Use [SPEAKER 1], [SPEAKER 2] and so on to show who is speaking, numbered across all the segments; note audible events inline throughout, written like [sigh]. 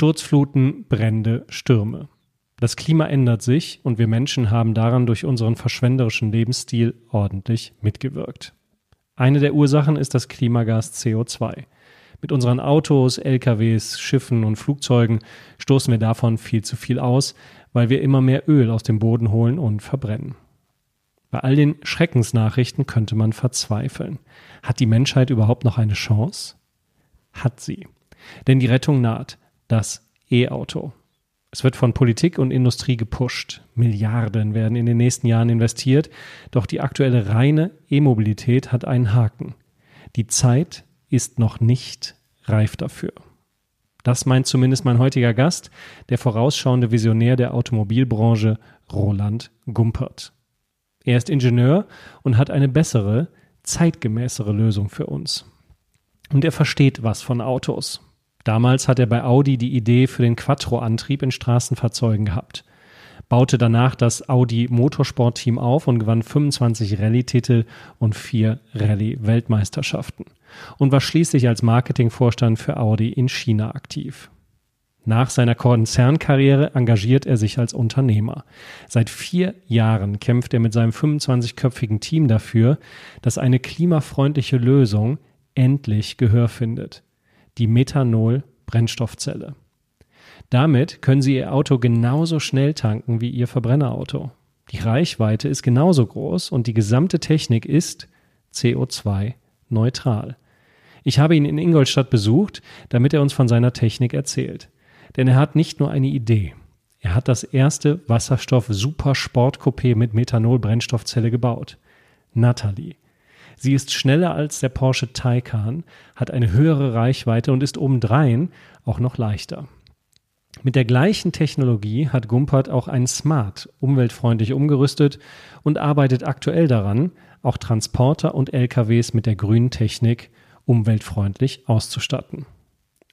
[SPEAKER 1] Sturzfluten, Brände, Stürme. Das Klima ändert sich und wir Menschen haben daran durch unseren verschwenderischen Lebensstil ordentlich mitgewirkt. Eine der Ursachen ist das Klimagas CO2. Mit unseren Autos, LKWs, Schiffen und Flugzeugen stoßen wir davon viel zu viel aus, weil wir immer mehr Öl aus dem Boden holen und verbrennen. Bei all den Schreckensnachrichten könnte man verzweifeln. Hat die Menschheit überhaupt noch eine Chance? Hat sie. Denn die Rettung naht. Das E-Auto. Es wird von Politik und Industrie gepusht. Milliarden werden in den nächsten Jahren investiert. Doch die aktuelle reine E-Mobilität hat einen Haken. Die Zeit ist noch nicht reif dafür. Das meint zumindest mein heutiger Gast, der vorausschauende Visionär der Automobilbranche, Roland Gumpert. Er ist Ingenieur und hat eine bessere, zeitgemäßere Lösung für uns. Und er versteht was von Autos. Damals hat er bei Audi die Idee für den Quattro-Antrieb in Straßenfahrzeugen gehabt, baute danach das Audi Motorsport-Team auf und gewann 25 Rallye-Titel und vier Rallye-Weltmeisterschaften und war schließlich als Marketingvorstand für Audi in China aktiv. Nach seiner Konzernkarriere engagiert er sich als Unternehmer. Seit vier Jahren kämpft er mit seinem 25-köpfigen Team dafür, dass eine klimafreundliche Lösung endlich Gehör findet. Die Methanol-Brennstoffzelle. Damit können Sie Ihr Auto genauso schnell tanken wie Ihr Verbrennerauto. Die Reichweite ist genauso groß und die gesamte Technik ist CO2-neutral. Ich habe ihn in Ingolstadt besucht, damit er uns von seiner Technik erzählt. Denn er hat nicht nur eine Idee. Er hat das erste Wasserstoff-Supersport-Coupé mit Methanol-Brennstoffzelle gebaut. Natalie. Sie ist schneller als der Porsche Taycan, hat eine höhere Reichweite und ist obendrein auch noch leichter. Mit der gleichen Technologie hat Gumpert auch ein Smart umweltfreundlich umgerüstet und arbeitet aktuell daran, auch Transporter und LKWs mit der grünen Technik umweltfreundlich auszustatten.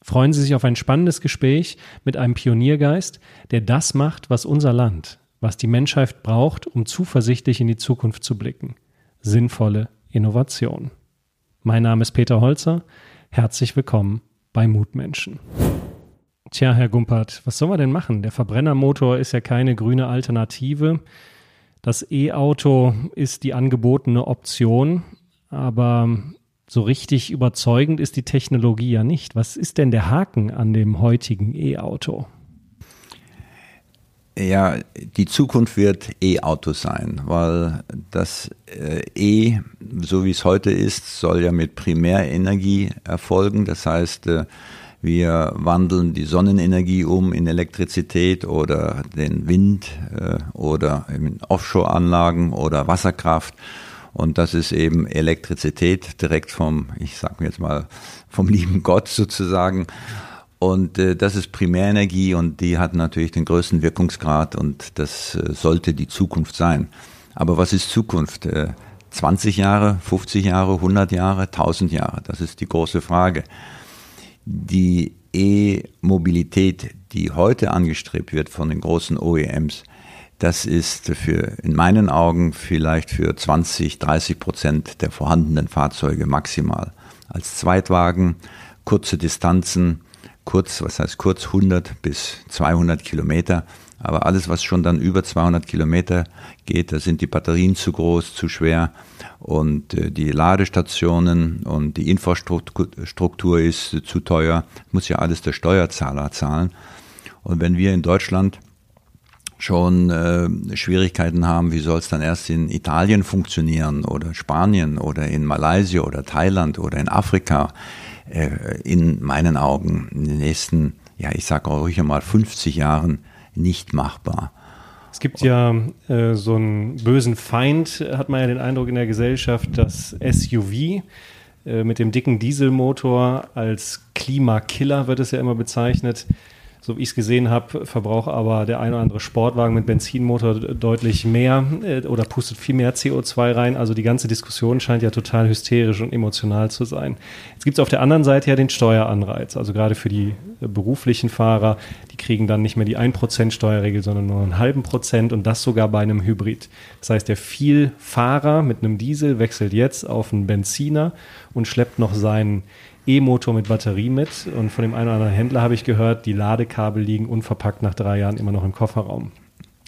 [SPEAKER 1] Freuen Sie sich auf ein spannendes Gespräch mit einem Pioniergeist, der das macht, was unser Land, was die Menschheit braucht, um zuversichtlich in die Zukunft zu blicken. Sinnvolle Innovation. Mein Name ist Peter Holzer. Herzlich willkommen bei Mutmenschen. Tja, Herr Gumpert, was soll man denn machen? Der Verbrennermotor ist ja keine grüne Alternative. Das E-Auto ist die angebotene Option, aber so richtig überzeugend ist die Technologie ja nicht. Was ist denn der Haken an dem heutigen E-Auto?
[SPEAKER 2] Ja, die Zukunft wird E-Auto sein, weil das äh, E, so wie es heute ist, soll ja mit Primärenergie erfolgen. Das heißt, äh, wir wandeln die Sonnenenergie um in Elektrizität oder den Wind äh, oder in Offshore-Anlagen oder Wasserkraft. Und das ist eben Elektrizität direkt vom, ich sag mir jetzt mal, vom lieben Gott sozusagen. Und äh, das ist Primärenergie und die hat natürlich den größten Wirkungsgrad und das äh, sollte die Zukunft sein. Aber was ist Zukunft? Äh, 20 Jahre, 50 Jahre, 100 Jahre, 1000 Jahre? Das ist die große Frage. Die E-Mobilität, die heute angestrebt wird von den großen OEMs, das ist für, in meinen Augen vielleicht für 20, 30 Prozent der vorhandenen Fahrzeuge maximal. Als Zweitwagen, kurze Distanzen, kurz, was heißt kurz, 100 bis 200 Kilometer. Aber alles, was schon dann über 200 Kilometer geht, da sind die Batterien zu groß, zu schwer und äh, die Ladestationen und die Infrastruktur ist zu teuer. Muss ja alles der Steuerzahler zahlen. Und wenn wir in Deutschland schon äh, Schwierigkeiten haben, wie soll es dann erst in Italien funktionieren oder Spanien oder in Malaysia oder Thailand oder in Afrika, äh, in meinen Augen in den nächsten, ja ich sage auch ruhig einmal 50 Jahren nicht machbar.
[SPEAKER 1] Es gibt ja äh, so einen bösen Feind, hat man ja den Eindruck in der Gesellschaft, dass SUV äh, mit dem dicken Dieselmotor als Klimakiller wird es ja immer bezeichnet, so wie ich es gesehen habe, verbraucht aber der ein oder andere Sportwagen mit Benzinmotor deutlich mehr äh, oder pustet viel mehr CO2 rein. Also die ganze Diskussion scheint ja total hysterisch und emotional zu sein. Jetzt gibt es auf der anderen Seite ja den Steueranreiz. Also gerade für die äh, beruflichen Fahrer, die kriegen dann nicht mehr die 1% Steuerregel, sondern nur einen halben Prozent und das sogar bei einem Hybrid. Das heißt, der Vielfahrer mit einem Diesel wechselt jetzt auf einen Benziner und schleppt noch seinen E-Motor mit Batterie mit und von dem einen oder anderen Händler habe ich gehört, die Ladekabel liegen unverpackt nach drei Jahren immer noch im Kofferraum.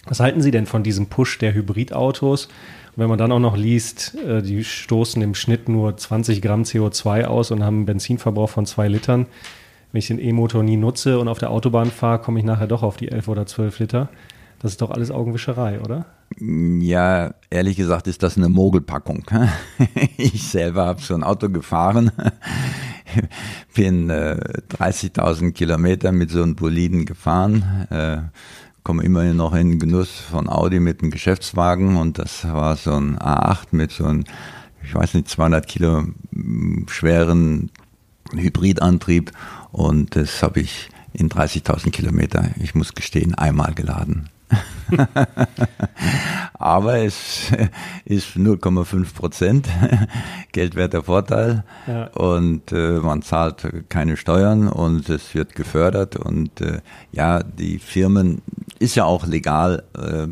[SPEAKER 1] Was halten Sie denn von diesem Push der Hybridautos? Und wenn man dann auch noch liest, äh, die stoßen im Schnitt nur 20 Gramm CO2 aus und haben einen Benzinverbrauch von zwei Litern. Wenn ich den E-Motor nie nutze und auf der Autobahn fahre, komme ich nachher doch auf die 11 oder 12 Liter. Das ist doch alles Augenwischerei, oder?
[SPEAKER 2] Ja, ehrlich gesagt ist das eine Mogelpackung. [laughs] Ich selber habe so ein Auto gefahren, [laughs] bin äh, 30.000 Kilometer mit so einem Boliden gefahren, äh, komme immerhin noch in Genuss von Audi mit einem Geschäftswagen und das war so ein A8 mit so einem, ich weiß nicht, 200 Kilo schweren Hybridantrieb und das habe ich in 30.000 Kilometer, ich muss gestehen, einmal geladen. [laughs] Aber es [laughs] ist 0,5 Prozent [laughs] geldwerter Vorteil ja. und äh, man zahlt keine Steuern und es wird gefördert und äh, ja, die Firmen ist ja auch legal, äh,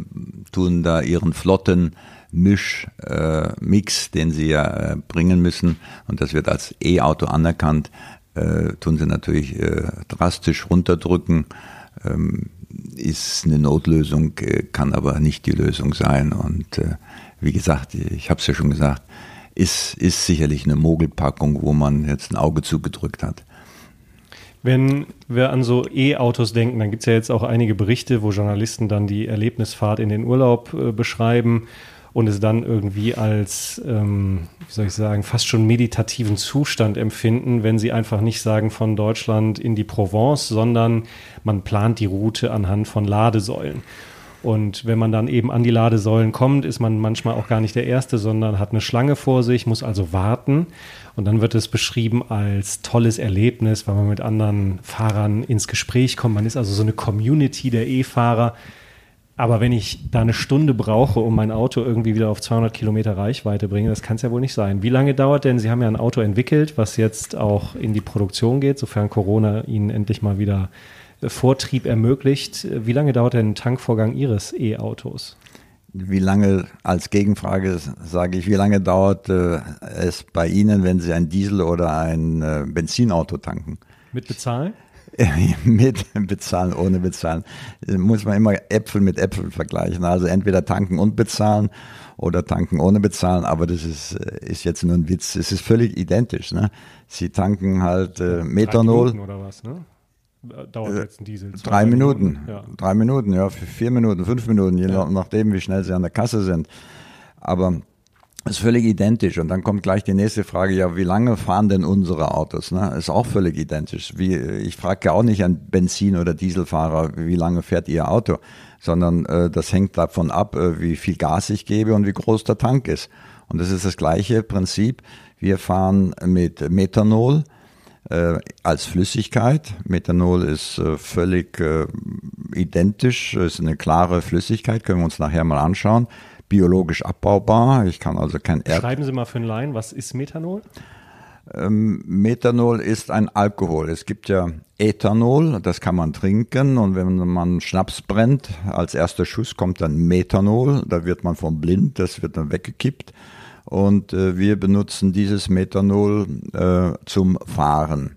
[SPEAKER 2] tun da ihren flotten Misch, äh, Mix, den sie ja äh, bringen müssen und das wird als E-Auto anerkannt, äh, tun sie natürlich äh, drastisch runterdrücken. Ähm, ist eine Notlösung, äh, kann aber nicht die Lösung sein. Und äh, wie gesagt, ich habe es ja schon gesagt, ist, ist sicherlich eine Mogelpackung, wo man jetzt ein Auge zugedrückt hat.
[SPEAKER 1] Wenn wir an so E-Autos denken, dann gibt es ja jetzt auch einige Berichte, wo Journalisten dann die Erlebnisfahrt in den Urlaub äh, beschreiben und es dann irgendwie als, ähm, wie soll ich sagen, fast schon meditativen Zustand empfinden, wenn sie einfach nicht sagen von Deutschland in die Provence, sondern man plant die Route anhand von Ladesäulen. Und wenn man dann eben an die Ladesäulen kommt, ist man manchmal auch gar nicht der Erste, sondern hat eine Schlange vor sich, muss also warten. Und dann wird es beschrieben als tolles Erlebnis, weil man mit anderen Fahrern ins Gespräch kommt. Man ist also so eine Community der E-Fahrer, aber wenn ich da eine Stunde brauche, um mein Auto irgendwie wieder auf 200 Kilometer Reichweite bringe, das kann es ja wohl nicht sein. Wie lange dauert denn? Sie haben ja ein Auto entwickelt, was jetzt auch in die Produktion geht, sofern Corona Ihnen endlich mal wieder äh, Vortrieb ermöglicht. Wie lange dauert denn ein Tankvorgang Ihres E-Autos?
[SPEAKER 2] Wie lange, als Gegenfrage sage ich, wie lange dauert äh, es bei Ihnen, wenn Sie ein Diesel oder ein äh, Benzinauto tanken?
[SPEAKER 1] Mit bezahlen? [laughs]
[SPEAKER 2] mit bezahlen, ohne bezahlen, muss man immer Äpfel mit Äpfeln vergleichen. Also entweder tanken und bezahlen oder tanken ohne bezahlen, aber das ist, ist jetzt nur ein Witz. Es ist völlig identisch. Ne? Sie tanken halt äh, Methanol.
[SPEAKER 1] Drei oder was, ne? Dauert äh, jetzt ein Diesel.
[SPEAKER 2] Drei Minuten. Minuten. Ja. Drei Minuten, ja, vier Minuten, fünf Minuten, je ja. nachdem, wie schnell sie an der Kasse sind. Aber ist völlig identisch. Und dann kommt gleich die nächste Frage, ja, wie lange fahren denn unsere Autos? Ne? Ist auch völlig identisch. Wie, ich frage ja auch nicht an Benzin- oder Dieselfahrer, wie lange fährt ihr Auto, sondern äh, das hängt davon ab, äh, wie viel Gas ich gebe und wie groß der Tank ist. Und das ist das gleiche Prinzip. Wir fahren mit Methanol äh, als Flüssigkeit. Methanol ist äh, völlig äh, identisch, ist eine klare Flüssigkeit, können wir uns nachher mal anschauen biologisch abbaubar. Ich kann also kein
[SPEAKER 1] Erd Schreiben Sie mal für einen Laien, was ist Methanol?
[SPEAKER 2] Ähm, Methanol ist ein Alkohol. Es gibt ja Ethanol, das kann man trinken und wenn man Schnaps brennt, als erster Schuss kommt dann Methanol, da wird man vom blind, das wird dann weggekippt und äh, wir benutzen dieses Methanol äh, zum Fahren.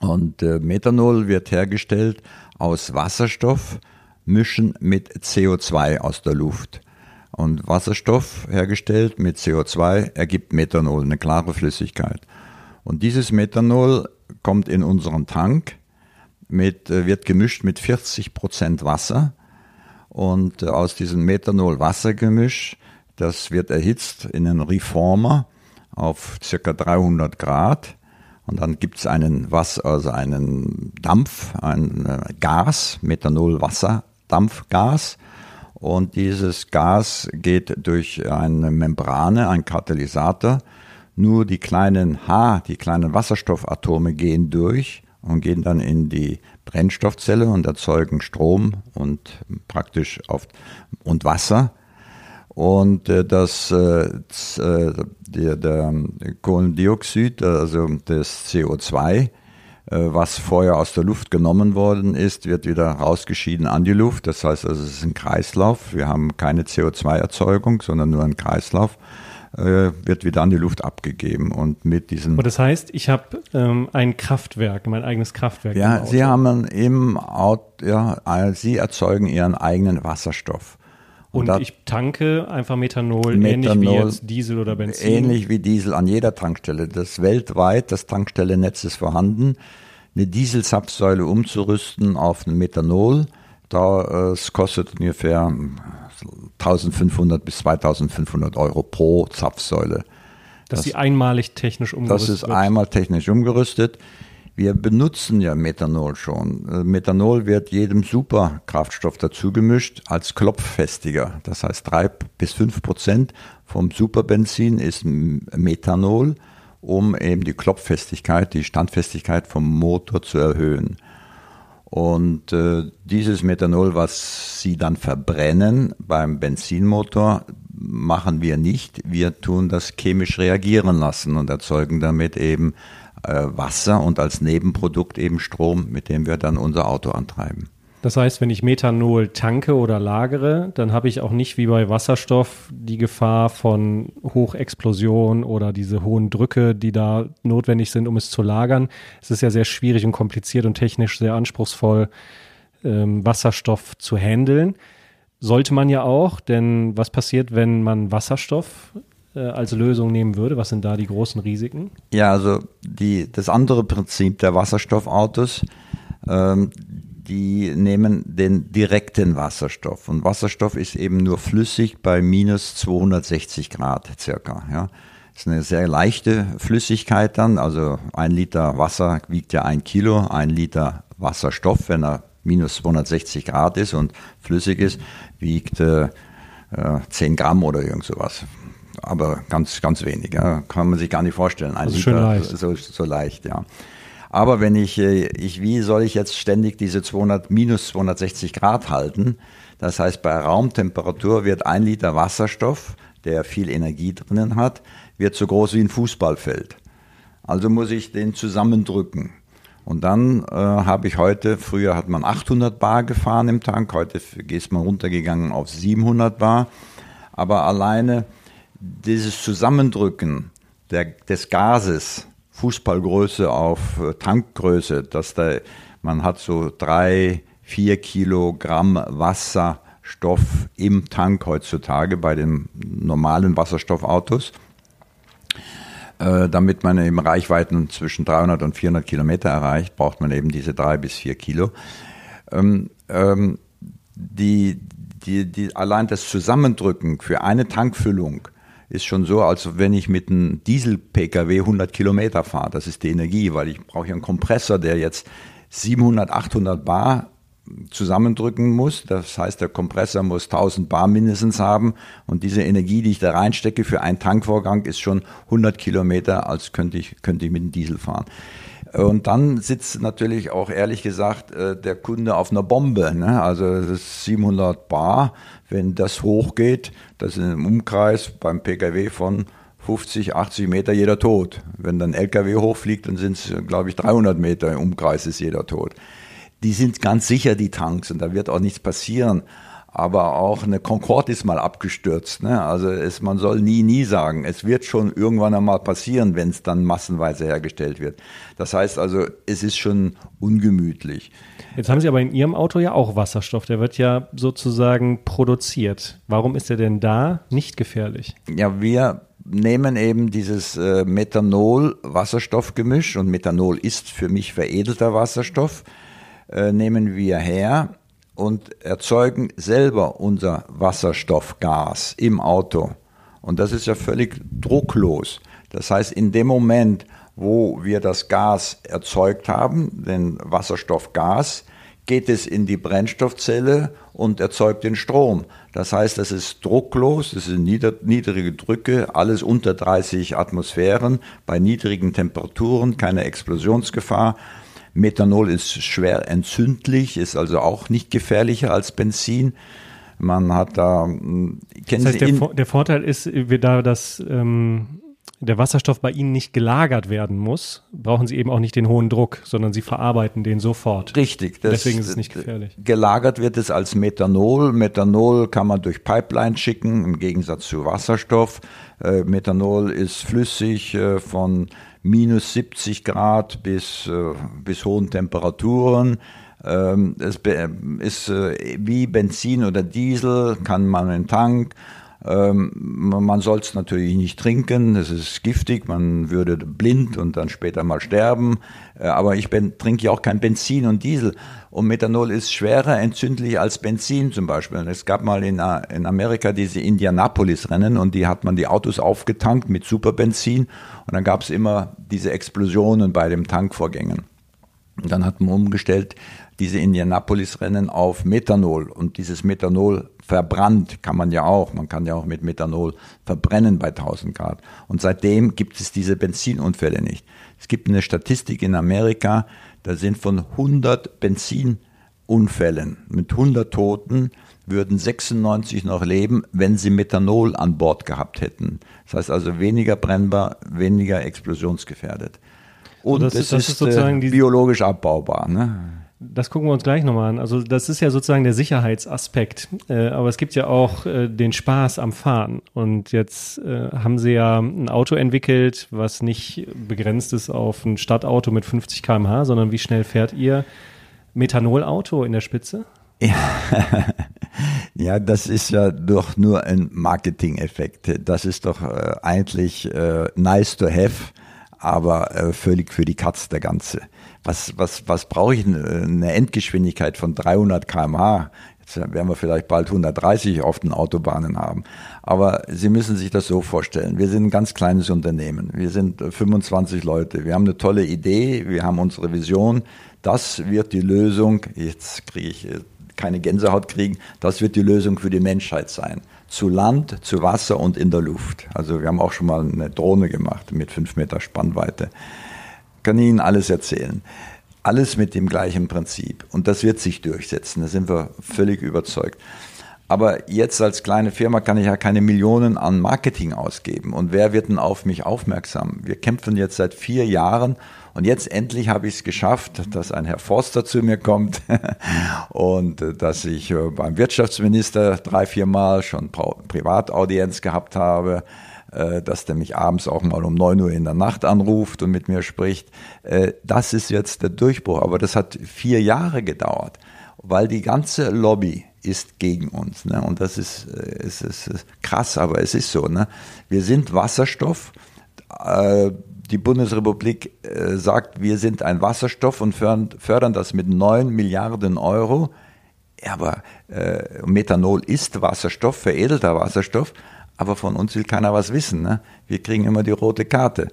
[SPEAKER 2] Und äh, Methanol wird hergestellt aus Wasserstoff, mischen mit CO2 aus der Luft. Und Wasserstoff hergestellt mit CO2 ergibt Methanol, eine klare Flüssigkeit. Und dieses Methanol kommt in unseren Tank, mit, äh, wird gemischt mit 40 Prozent Wasser. Und äh, aus diesem Methanol-Wassergemisch, das wird erhitzt in einen Reformer auf circa 300 Grad. Und dann gibt es einen Wasser, also einen Dampf, ein äh, Gas, Methanol-Wasser-Dampfgas. Und dieses Gas geht durch eine Membrane, ein Katalysator. Nur die kleinen H, die kleinen Wasserstoffatome gehen durch und gehen dann in die Brennstoffzelle und erzeugen Strom und praktisch auf und Wasser. Und äh, das äh, äh der, der Kohlendioxid, also das CO2, äh, was vorher aus der Luft genommen worden ist, wird wieder rausgeschieden an die Luft. Das heißt also, es ist ein Kreislauf. Wir haben keine CO2-Erzeugung, sondern nur einen Kreislauf. äh, wird wieder an die Luft abgegeben. Und mit diesem. Und
[SPEAKER 1] das heißt, ich habe ähm, ein Kraftwerk, mein eigenes Kraftwerk.
[SPEAKER 2] Ja, Sie haben im Auto, ja, Sie erzeugen Ihren eigenen Wasserstoff.
[SPEAKER 1] Und, und ich tanke einfach Methanol, Methanol, ähnlich wie jetzt Diesel oder Benzin.
[SPEAKER 2] Ähnlich wie Diesel an jeder Tankstelle. Das weltweit, das Tankstellennetz ist vorhanden. Eine Dieselzapfsäule umzurüsten auf ein Methanol, da, äh, kostet ungefähr 1500 bis 2500 Euro pro Zapfsäule.
[SPEAKER 1] Dass das, sie einmalig technisch
[SPEAKER 2] umgerüstet Das ist wird. einmal technisch umgerüstet. Wir benutzen ja Methanol schon. Äh, Methanol wird jedem Superkraftstoff dazu gemischt als Klopffestiger. Das heißt, drei bis fünf Prozent vom Superbenzin ist Methanol, um eben die Klopffestigkeit, die Standfestigkeit vom Motor zu erhöhen. Und äh, dieses Methanol, was Sie dann verbrennen beim Benzinmotor, machen wir nicht. Wir tun das chemisch reagieren lassen und erzeugen damit eben äh, Wasser und als Nebenprodukt eben Strom, mit dem wir dann unser Auto antreiben.
[SPEAKER 1] Das heißt, wenn ich Methanol tanke oder lagere, dann habe ich auch nicht wie bei Wasserstoff die Gefahr von Hochexplosion oder diese hohen Drücke, die da notwendig sind, um es zu lagern. Es ist ja sehr schwierig und kompliziert und technisch sehr anspruchsvoll, ähm, Wasserstoff zu handeln. Sollte man ja auch, denn was passiert, wenn man Wasserstoff äh, als Lösung nehmen würde? Was sind da die großen Risiken?
[SPEAKER 2] Ja, also die, das andere Prinzip der Wasserstoffautos, ähm, die nehmen den direkten Wasserstoff. Und Wasserstoff ist eben nur flüssig bei minus 260 Grad circa. Ja. Das ist eine sehr leichte Flüssigkeit dann. Also ein Liter Wasser wiegt ja ein Kilo. Ein Liter Wasserstoff, wenn er minus 260 Grad ist und flüssig ist, wiegt äh, 10 Gramm oder irgend sowas. Aber ganz, ganz wenig. Ja. Kann man sich gar nicht vorstellen.
[SPEAKER 1] Ein also Liter leicht.
[SPEAKER 2] So, so leicht, ja. Aber wenn ich, äh, ich, wie soll ich jetzt ständig diese 200, minus 260 Grad halten? Das heißt, bei Raumtemperatur wird ein Liter Wasserstoff, der viel Energie drinnen hat, wird so groß wie ein Fußballfeld. Also muss ich den zusammendrücken. Und dann äh, habe ich heute, früher hat man 800 Bar gefahren im Tank, heute ist man runtergegangen auf 700 Bar. Aber alleine dieses Zusammendrücken der, des Gases Fußballgröße auf äh, Tankgröße, dass da, man hat so drei, vier Kilogramm Wasserstoff im Tank heutzutage bei den normalen Wasserstoffautos, äh, damit man eben Reichweiten zwischen 300 und 400 Kilometer erreicht, braucht man eben diese drei bis vier Kilo. Ähm, ähm, die, die, die, allein das Zusammendrücken für eine Tankfüllung ist schon so, als wenn ich mit einem Diesel-Pkw 100 Kilometer fahre. Das ist die Energie, weil ich brauche ja einen Kompressor, der jetzt 700, 800 Bar zusammendrücken muss. Das heißt, der Kompressor muss 1000 Bar mindestens haben und diese Energie, die ich da reinstecke für einen Tankvorgang, ist schon 100 Kilometer, als könnte ich, könnte ich mit dem Diesel fahren. Und dann sitzt natürlich auch ehrlich gesagt äh, der Kunde auf einer Bombe. Ne? Also das ist 700 Bar. Wenn das hochgeht, das ist im Umkreis beim Pkw von 50, 80 Meter jeder tot. Wenn dann LKW hochfliegt, dann sind es, glaube ich, 300 Meter im Umkreis ist jeder tot. Die sind ganz sicher, die Tanks, und da wird auch nichts passieren aber auch eine Concorde ist mal abgestürzt. Ne? Also es, man soll nie, nie sagen. Es wird schon irgendwann einmal passieren, wenn es dann massenweise hergestellt wird. Das heißt also, es ist schon ungemütlich.
[SPEAKER 1] Jetzt haben Sie aber in Ihrem Auto ja auch Wasserstoff. Der wird ja sozusagen produziert. Warum ist er denn da nicht gefährlich?
[SPEAKER 2] Ja, wir nehmen eben dieses äh, Methanol-Wasserstoffgemisch und Methanol ist für mich veredelter Wasserstoff, äh, nehmen wir her und erzeugen selber unser Wasserstoffgas im Auto. Und das ist ja völlig drucklos. Das heißt, in dem Moment, wo wir das Gas erzeugt haben, den Wasserstoffgas, geht es in die Brennstoffzelle und erzeugt den Strom. Das heißt, das ist drucklos, das sind niedrige Drücke, alles unter 30 Atmosphären, bei niedrigen Temperaturen, keine Explosionsgefahr. Methanol ist schwer entzündlich, ist also auch nicht gefährlicher als Benzin. Man hat da.
[SPEAKER 1] Hm, das heißt, der, der, Vorteil ist, wir da das ähm, der Wasserstoff bei Ihnen nicht gelagert werden muss, brauchen Sie eben auch nicht den hohen Druck, sondern Sie verarbeiten den sofort.
[SPEAKER 2] Richtig.
[SPEAKER 1] Das, Deswegen ist es nicht gefährlich.
[SPEAKER 2] Gelagert wird es als Methanol. Methanol kann man durch Pipeline schicken, im Gegensatz zu Wasserstoff. Äh, Methanol ist flüssig äh, von minus 70 Grad bis, äh, bis hohen Temperaturen. Ähm, es ist äh, wie Benzin oder Diesel, kann man in den Tank ähm, man soll es natürlich nicht trinken, es ist giftig, man würde blind und dann später mal sterben. Äh, aber ich trinke ja auch kein Benzin und Diesel. Und Methanol ist schwerer entzündlich als Benzin zum Beispiel. Es gab mal in, äh, in Amerika diese Indianapolis-Rennen und die hat man die Autos aufgetankt mit Superbenzin und dann gab es immer diese Explosionen bei den Tankvorgängen. Und dann hat man umgestellt diese Indianapolis-Rennen auf Methanol und dieses Methanol verbrannt kann man ja auch. Man kann ja auch mit Methanol verbrennen bei 1000 Grad. Und seitdem gibt es diese Benzinunfälle nicht. Es gibt eine Statistik in Amerika, da sind von 100 Benzinunfällen mit 100 Toten würden 96 noch leben, wenn sie Methanol an Bord gehabt hätten. Das heißt also weniger brennbar, weniger explosionsgefährdet. Und das, es ist, ist sozusagen äh, biologisch abbaubar. Ne?
[SPEAKER 1] Das gucken wir uns gleich nochmal an. Also das ist ja sozusagen der Sicherheitsaspekt. Äh, aber es gibt ja auch äh, den Spaß am Fahren. Und jetzt äh, haben sie ja ein Auto entwickelt, was nicht begrenzt ist auf ein Stadtauto mit 50 km/h, sondern wie schnell fährt ihr? Methanolauto in der Spitze?
[SPEAKER 2] Ja. [laughs] ja, das ist ja doch nur ein Marketing-Effekt. Das ist doch eigentlich nice to have, aber völlig für die Katz der Ganze was, was, was brauche ich? Eine Endgeschwindigkeit von 300 km/h. Jetzt werden wir vielleicht bald 130 auf den Autobahnen haben. Aber Sie müssen sich das so vorstellen. Wir sind ein ganz kleines Unternehmen. Wir sind 25 Leute. Wir haben eine tolle Idee. Wir haben unsere Vision. Das wird die Lösung. Jetzt kriege ich keine Gänsehaut kriegen. Das wird die Lösung für die Menschheit sein. Zu Land, zu Wasser und in der Luft. Also wir haben auch schon mal eine Drohne gemacht mit fünf Meter Spannweite kann Ihnen alles erzählen. Alles mit dem gleichen Prinzip. Und das wird sich durchsetzen, da sind wir völlig überzeugt. Aber jetzt als kleine Firma kann ich ja keine Millionen an Marketing ausgeben. Und wer wird denn auf mich aufmerksam? Wir kämpfen jetzt seit vier Jahren und jetzt endlich habe ich es geschafft, dass ein Herr Forster zu mir kommt [laughs] und äh, dass ich äh, beim Wirtschaftsminister drei, vier Mal schon Privataudienz gehabt habe dass der mich abends auch mal um 9 Uhr in der Nacht anruft und mit mir spricht. Äh, das ist jetzt der Durchbruch. Aber das hat vier Jahre gedauert, weil die ganze Lobby ist gegen uns. Ne? Und das ist, ist, äh, ist, krass, aber es ist so. Ne? Wir sind Wasserstoff. Die Bundesrepublik sagt, wir sind ein Wasserstoff und fördern das mit 9 Milliarden Euro. aber Methanol ist Wasserstoff, veredelter Wasserstoff aber von uns will keiner was wissen. Ne? Wir kriegen immer die rote Karte.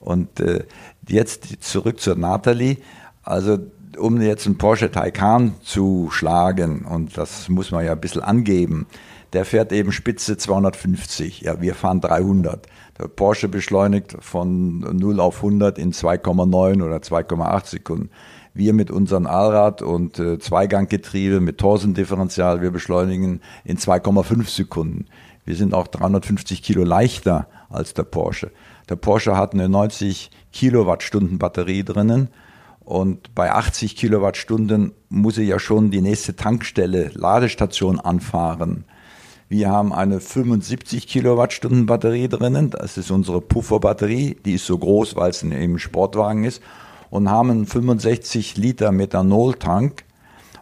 [SPEAKER 2] Und äh, jetzt zurück zur Nathalie. Also um jetzt einen Porsche Taycan zu schlagen, und das muss man ja ein bisschen angeben, der fährt eben Spitze 250. Ja, wir fahren 300. Der Porsche beschleunigt von 0 auf 100 in 2,9 oder 2,8 Sekunden. Wir mit unserem Allrad und äh, Zweiganggetriebe mit Torsendifferential, wir beschleunigen in 2,5 Sekunden. Wir sind auch 350 Kilo leichter als der Porsche. Der Porsche hat eine 90 Kilowattstunden Batterie drinnen und bei 80 Kilowattstunden muss er ja schon die nächste Tankstelle, Ladestation anfahren. Wir haben eine 75 Kilowattstunden Batterie drinnen, das ist unsere Pufferbatterie, die ist so groß, weil es ein Sportwagen ist, und haben einen 65 Liter Methanoltank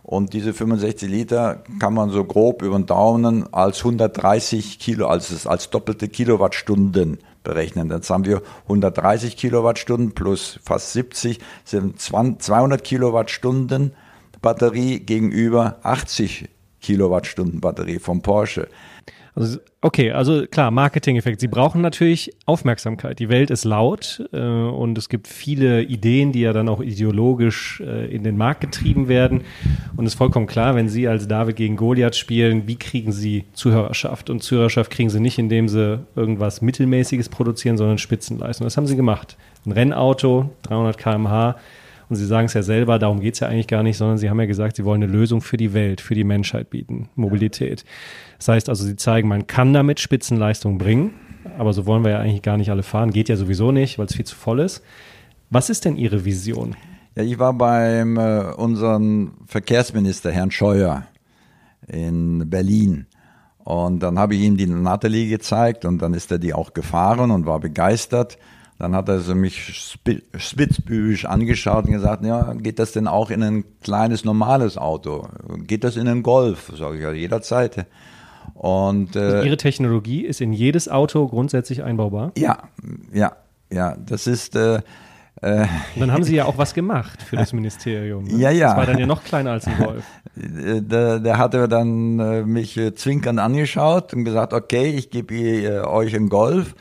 [SPEAKER 2] und diese 65 Liter kann man so grob über den Daumen als 130 Kilo, als, als doppelte Kilowattstunden berechnen. Jetzt haben wir 130 Kilowattstunden plus fast 70, sind 200 Kilowattstunden Batterie gegenüber 80 Kilowattstunden Batterie vom Porsche.
[SPEAKER 1] Also, okay, also klar, Marketing-Effekt. Sie brauchen natürlich Aufmerksamkeit. Die Welt ist laut äh, und es gibt viele Ideen, die ja dann auch ideologisch äh, in den Markt getrieben werden. Und es ist vollkommen klar, wenn Sie als David gegen Goliath spielen, wie kriegen Sie Zuhörerschaft? Und Zuhörerschaft kriegen Sie nicht, indem Sie irgendwas Mittelmäßiges produzieren, sondern Spitzenleistung. Das haben Sie gemacht. Ein Rennauto, 300 km/h und Sie sagen es ja selber, darum geht es ja eigentlich gar nicht, sondern Sie haben ja gesagt, Sie wollen eine Lösung für die Welt, für die Menschheit bieten, Mobilität. Das heißt also, Sie zeigen, man kann damit Spitzenleistung bringen. aber so wollen wir ja eigentlich gar nicht alle fahren. Geht ja sowieso nicht, weil es viel zu voll ist. Was ist denn Ihre Vision?
[SPEAKER 2] Ja, ich war beim äh, unseren Verkehrsminister, Herrn Scheuer, in Berlin. Und dann habe ich ihm die Natalie gezeigt und dann ist er die auch gefahren und war begeistert. Dann hat er so mich spitzbübisch angeschaut und gesagt, ja, geht das denn auch in ein kleines, normales Auto? Geht das in einen Golf? Sage ich ja, jederzeit.
[SPEAKER 1] Und, äh, also Ihre Technologie ist in jedes Auto grundsätzlich einbaubar?
[SPEAKER 2] Ja, ja, ja. Das ist, äh,
[SPEAKER 1] äh, und dann haben Sie ja auch was gemacht für das Ministerium.
[SPEAKER 2] Ne? Ja, ja.
[SPEAKER 1] Das war dann ja noch kleiner als ein Golf.
[SPEAKER 2] Der, der hatte dann äh, mich äh, zwinkernd angeschaut und gesagt, okay, ich gebe euch einen Golf.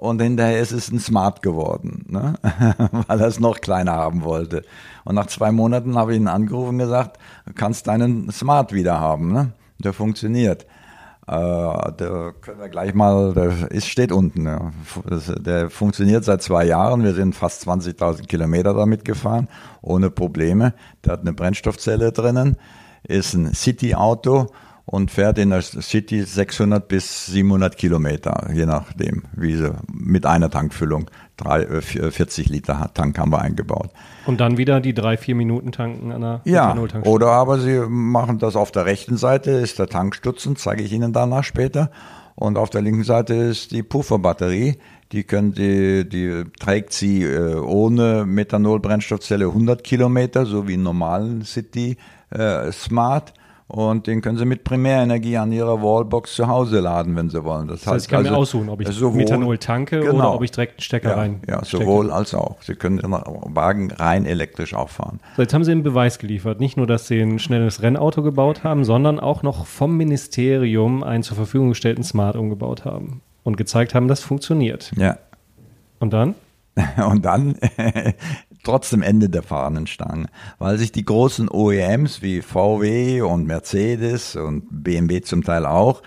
[SPEAKER 2] Und hinterher ist es ein Smart geworden, ne? [laughs] weil er es noch kleiner haben wollte. Und nach zwei Monaten habe ich ihn angerufen und gesagt, du kannst deinen Smart wieder haben. Ne? Der funktioniert. Äh, da können wir gleich mal, der ist, steht unten. Ja. Der funktioniert seit zwei Jahren. Wir sind fast 20.000 Kilometer damit gefahren, ohne Probleme. Der hat eine Brennstoffzelle drinnen, ist ein City-Auto und fährt in der City 600 bis 700 Kilometer, je nachdem, wie sie mit einer Tankfüllung. Drei, 40 äh, Liter Tank haben wir eingebaut.
[SPEAKER 1] Und dann wieder die drei, vier Minuten tanken an der
[SPEAKER 2] Ja, oder aber Sie machen das auf der rechten Seite, ist der Tankstutzen, zeige ich Ihnen danach später. Und auf der linken Seite ist die Pufferbatterie. Die, können die, die trägt sie äh, ohne Methanol-Brennstoffzelle 100 Kilometer, so wie einen normalen City äh, Smart und den können Sie mit Primärenergie an Ihrer Wallbox zu Hause laden, wenn Sie wollen.
[SPEAKER 1] Das, das heißt, heißt, ich kann also, mir aussuchen, ob ich sowohl, Methanol tanke genau, oder ob ich direkt einen Stecker
[SPEAKER 2] ja,
[SPEAKER 1] rein.
[SPEAKER 2] Ja, sowohl als auch. Sie können den Wagen rein elektrisch auch fahren.
[SPEAKER 1] So, jetzt haben Sie einen Beweis geliefert. Nicht nur, dass Sie ein schnelles Rennauto gebaut haben, sondern auch noch vom Ministerium einen zur Verfügung gestellten Smart umgebaut haben und gezeigt haben, das funktioniert.
[SPEAKER 2] Ja.
[SPEAKER 1] Und dann? [laughs]
[SPEAKER 2] Und dann trotzdem Ende der Fahnenstange, weil sich die großen OEMs wie VW und Mercedes und BMW zum Teil auch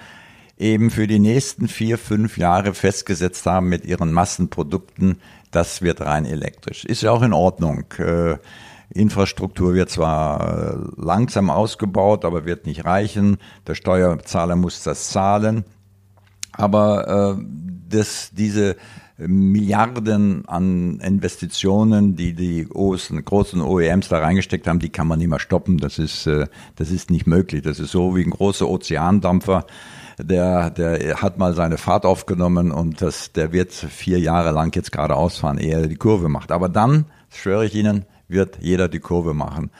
[SPEAKER 2] eben für die nächsten vier, fünf Jahre festgesetzt haben mit ihren Massenprodukten, das wird rein elektrisch. Ist ja auch in Ordnung. Äh, Infrastruktur wird zwar äh, langsam ausgebaut, aber wird nicht reichen. Der Steuerzahler muss das zahlen. Aber äh, das, diese Milliarden an Investitionen, die die großen, OEMs da reingesteckt haben, die kann man nicht mehr stoppen. Das ist, äh, das ist nicht möglich. Das ist so wie ein großer Ozeandampfer. Der, der hat mal seine Fahrt aufgenommen und das, der wird vier Jahre lang jetzt geradeaus fahren, ehe er die Kurve macht. Aber dann, schwöre ich Ihnen, wird jeder die Kurve machen.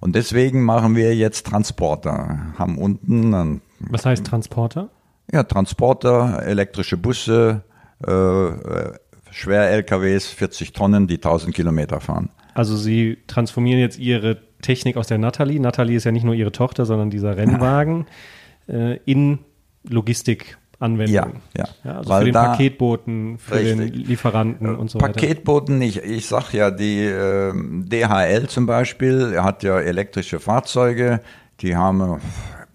[SPEAKER 2] Und deswegen machen wir jetzt Transporter. Haben unten.
[SPEAKER 1] Was heißt Transporter?
[SPEAKER 2] Ja, Transporter, elektrische Busse, äh, äh Schwer-LKWs, 40 Tonnen, die 1000 Kilometer fahren.
[SPEAKER 1] Also Sie transformieren jetzt Ihre Technik aus der Natalie. Natalie ist ja nicht nur Ihre Tochter, sondern dieser Rennwagen [laughs] äh, in Logistikanwendung.
[SPEAKER 2] Ja, ja.
[SPEAKER 1] ja also Weil für den da, Paketboten, für richtig. den Lieferanten und so
[SPEAKER 2] weiter. Paketboten nicht. Ich sag ja, die äh, DHL zum Beispiel hat ja elektrische Fahrzeuge, die haben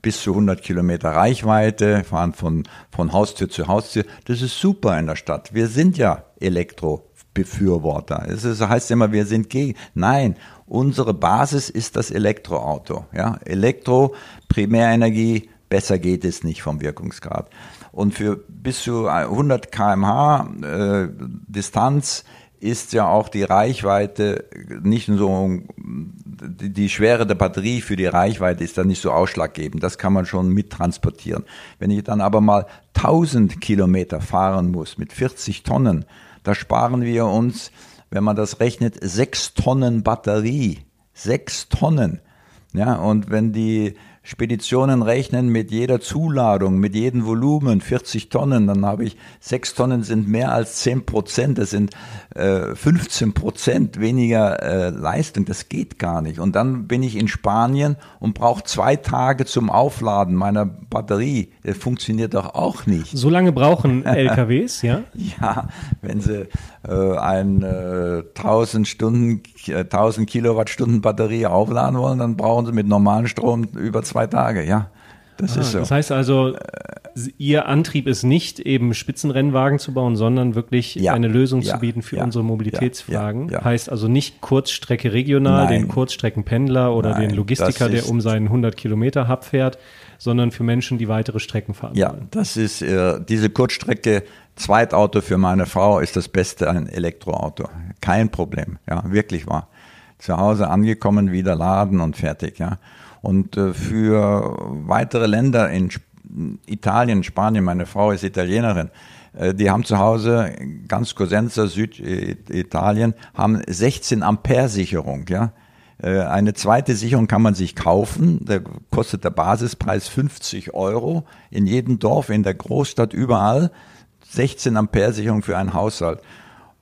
[SPEAKER 2] bis zu 100 Kilometer Reichweite, fahren von, von Haustür zu Haustür. Das ist super in der Stadt. Wir sind ja Elektrobefürworter. Es ist, heißt immer, wir sind gegen. Nein, unsere Basis ist das Elektroauto. Ja? Elektro, Primärenergie, besser geht es nicht vom Wirkungsgrad. Und für bis zu 100 kmh äh, Distanz ist ja auch die Reichweite nicht so, die, Schwere der Batterie für die Reichweite ist dann nicht so ausschlaggebend. Das kann man schon mittransportieren. Wenn ich dann aber mal 1000 Kilometer fahren muss mit 40 Tonnen, da sparen wir uns, wenn man das rechnet, 6 Tonnen Batterie. 6 Tonnen. Ja, und wenn die Speditionen rechnen mit jeder Zuladung, mit jedem Volumen, 40 Tonnen, dann habe ich, 6 Tonnen sind mehr als 10 Prozent, das sind äh, 15 Prozent weniger äh, Leistung, das geht gar nicht. Und dann bin ich in Spanien und brauche zwei Tage zum Aufladen meiner Batterie. Das funktioniert doch auch nicht.
[SPEAKER 1] So lange brauchen [laughs] LKWs, ja?
[SPEAKER 2] Ja, wenn sie äh, ein äh, 1000 Stunden, 1000 Kilowattstunden Batterie aufladen wollen, dann brauchen sie mit normalem Strom über zwei Tage, ja.
[SPEAKER 1] Das ah, ist so. Das heißt also, Ihr Antrieb ist nicht eben Spitzenrennwagen zu bauen, sondern wirklich ja, eine Lösung ja, zu bieten für ja, unsere Mobilitätsfragen. Heißt also nicht Kurzstrecke regional, Nein. den Kurzstreckenpendler oder Nein, den Logistiker, der um seinen 100 Kilometer Hub fährt, sondern für Menschen, die weitere Strecken fahren
[SPEAKER 2] ja, wollen. Das ist äh, diese Kurzstrecke. Zweitauto für meine Frau ist das Beste ein Elektroauto. Kein Problem. Ja, wirklich wahr. Zu Hause angekommen, wieder laden und fertig. Ja. Und äh, für weitere Länder in Italien, Spanien, meine Frau ist Italienerin, äh, die haben zu Hause, ganz Cosenza, Süditalien, haben 16 Ampere Sicherung, ja. Äh, eine zweite Sicherung kann man sich kaufen, da kostet der Basispreis 50 Euro in jedem Dorf, in der Großstadt, überall. 16 Ampere Sicherung für einen Haushalt.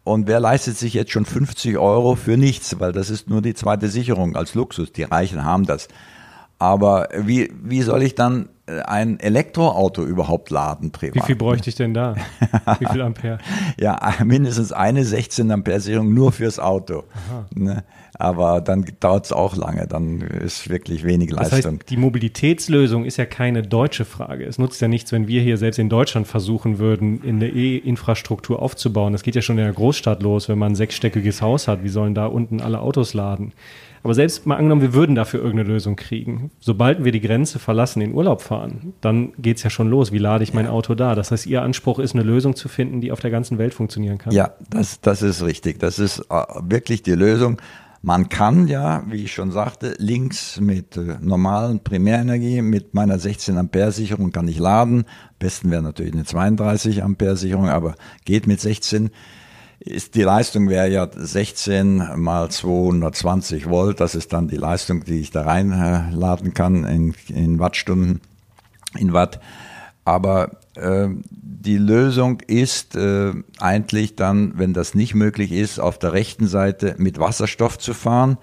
[SPEAKER 2] Und wer leistet sich jetzt schon 50 Euro für nichts, weil das ist nur die zweite Sicherung als Luxus. Die Reichen haben das. Aber wie, wie soll ich dann äh, ein Elektroauto überhaupt laden
[SPEAKER 1] privat? Wie viel bräuchte ich denn da? [laughs] Wie viel Ampere?
[SPEAKER 2] ja, mindestens eine 16 Ampere Sicherung nur fürs Auto. Ne? Aber dann dauert es auch lange, dann ist wirklich wenig Leistung. Das heißt,
[SPEAKER 1] die Mobilitätslösung ist ja keine deutsche Frage. Es nutzt ja nichts, wenn wir hier selbst in Deutschland versuchen würden, in der E-Infrastruktur aufzubauen. Das geht ja schon in der Großstadt los, wenn man ein sechsstöckiges Haus hat. Wie sollen da unten alle Autos laden? Aber selbst mal angenommen, wir würden dafür irgendeine Lösung kriegen. Sobald wir die Grenze verlassen, in Urlaub fahren, dann geht es ja schon los. Wie lade ich mein Auto da? Das heißt, Ihr Anspruch ist, eine Lösung zu finden, die auf der ganzen Welt funktionieren kann.
[SPEAKER 2] Ja, das, das ist richtig. Das ist äh, wirklich die Lösung. Man kann ja, wie ich schon sagte, links mit äh, normalen Primärenergie, mit meiner 16 Ampere Sicherung kann ich laden. Am besten wäre natürlich eine 32 Ampere Sicherung, aber geht mit 16 ist die Leistung wäre ja 16 mal 220 Volt. Das ist dann die Leistung, die ich da reinladen kann in, in Wattstunden, in Watt. Aber äh, die Lösung ist äh, eigentlich dann, wenn das nicht möglich ist, auf der rechten Seite mit Wasserstoff zu fahren.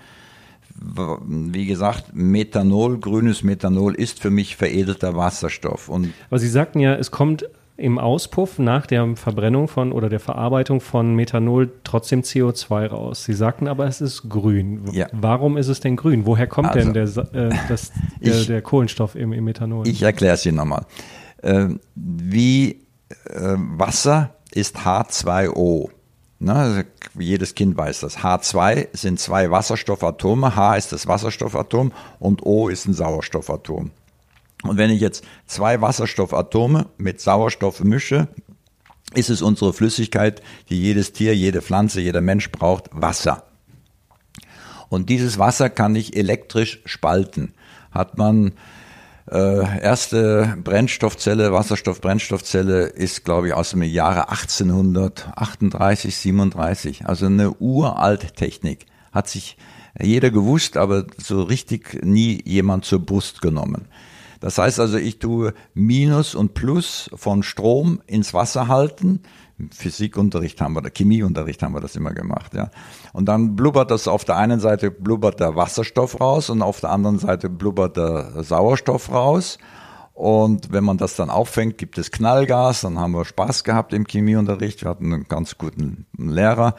[SPEAKER 2] Wie gesagt, Methanol, grünes Methanol ist für mich veredelter Wasserstoff.
[SPEAKER 1] Und Aber Sie sagten ja, es kommt im Auspuff nach der Verbrennung von oder der Verarbeitung von Methanol trotzdem CO2 raus. Sie sagten aber, es ist grün. Ja. Warum ist es denn grün? Woher kommt also, denn der, äh, das, [laughs] der, ich, der, Kohlenstoff im, im Methanol?
[SPEAKER 2] Ich erkläre es Ihnen nochmal. Äh, wie äh, Wasser ist H2O. Ne, also jedes Kind weiß das. H2 sind zwei Wasserstoffatome. H ist das Wasserstoffatom und O ist ein Sauerstoffatom. Und wenn ich jetzt zwei Wasserstoffatome mit Sauerstoff mische, ist es unsere Flüssigkeit, die jedes Tier, jede Pflanze, jeder Mensch braucht, Wasser. Und dieses Wasser kann ich elektrisch spalten. Hat man äh, erste Brennstoffzelle, Wasserstoffbrennstoffzelle ist, glaube ich, aus dem Jahre 1838, 37. Also eine uralt Technik. Hat sich jeder gewusst, aber so richtig nie jemand zur Brust genommen. Das heißt also, ich tue Minus und Plus von Strom ins Wasser halten. Physikunterricht haben wir, Chemieunterricht haben wir das immer gemacht, ja. Und dann blubbert das auf der einen Seite blubbert der Wasserstoff raus und auf der anderen Seite blubbert der Sauerstoff raus. Und wenn man das dann auffängt, gibt es Knallgas. Dann haben wir Spaß gehabt im Chemieunterricht. Wir hatten einen ganz guten Lehrer.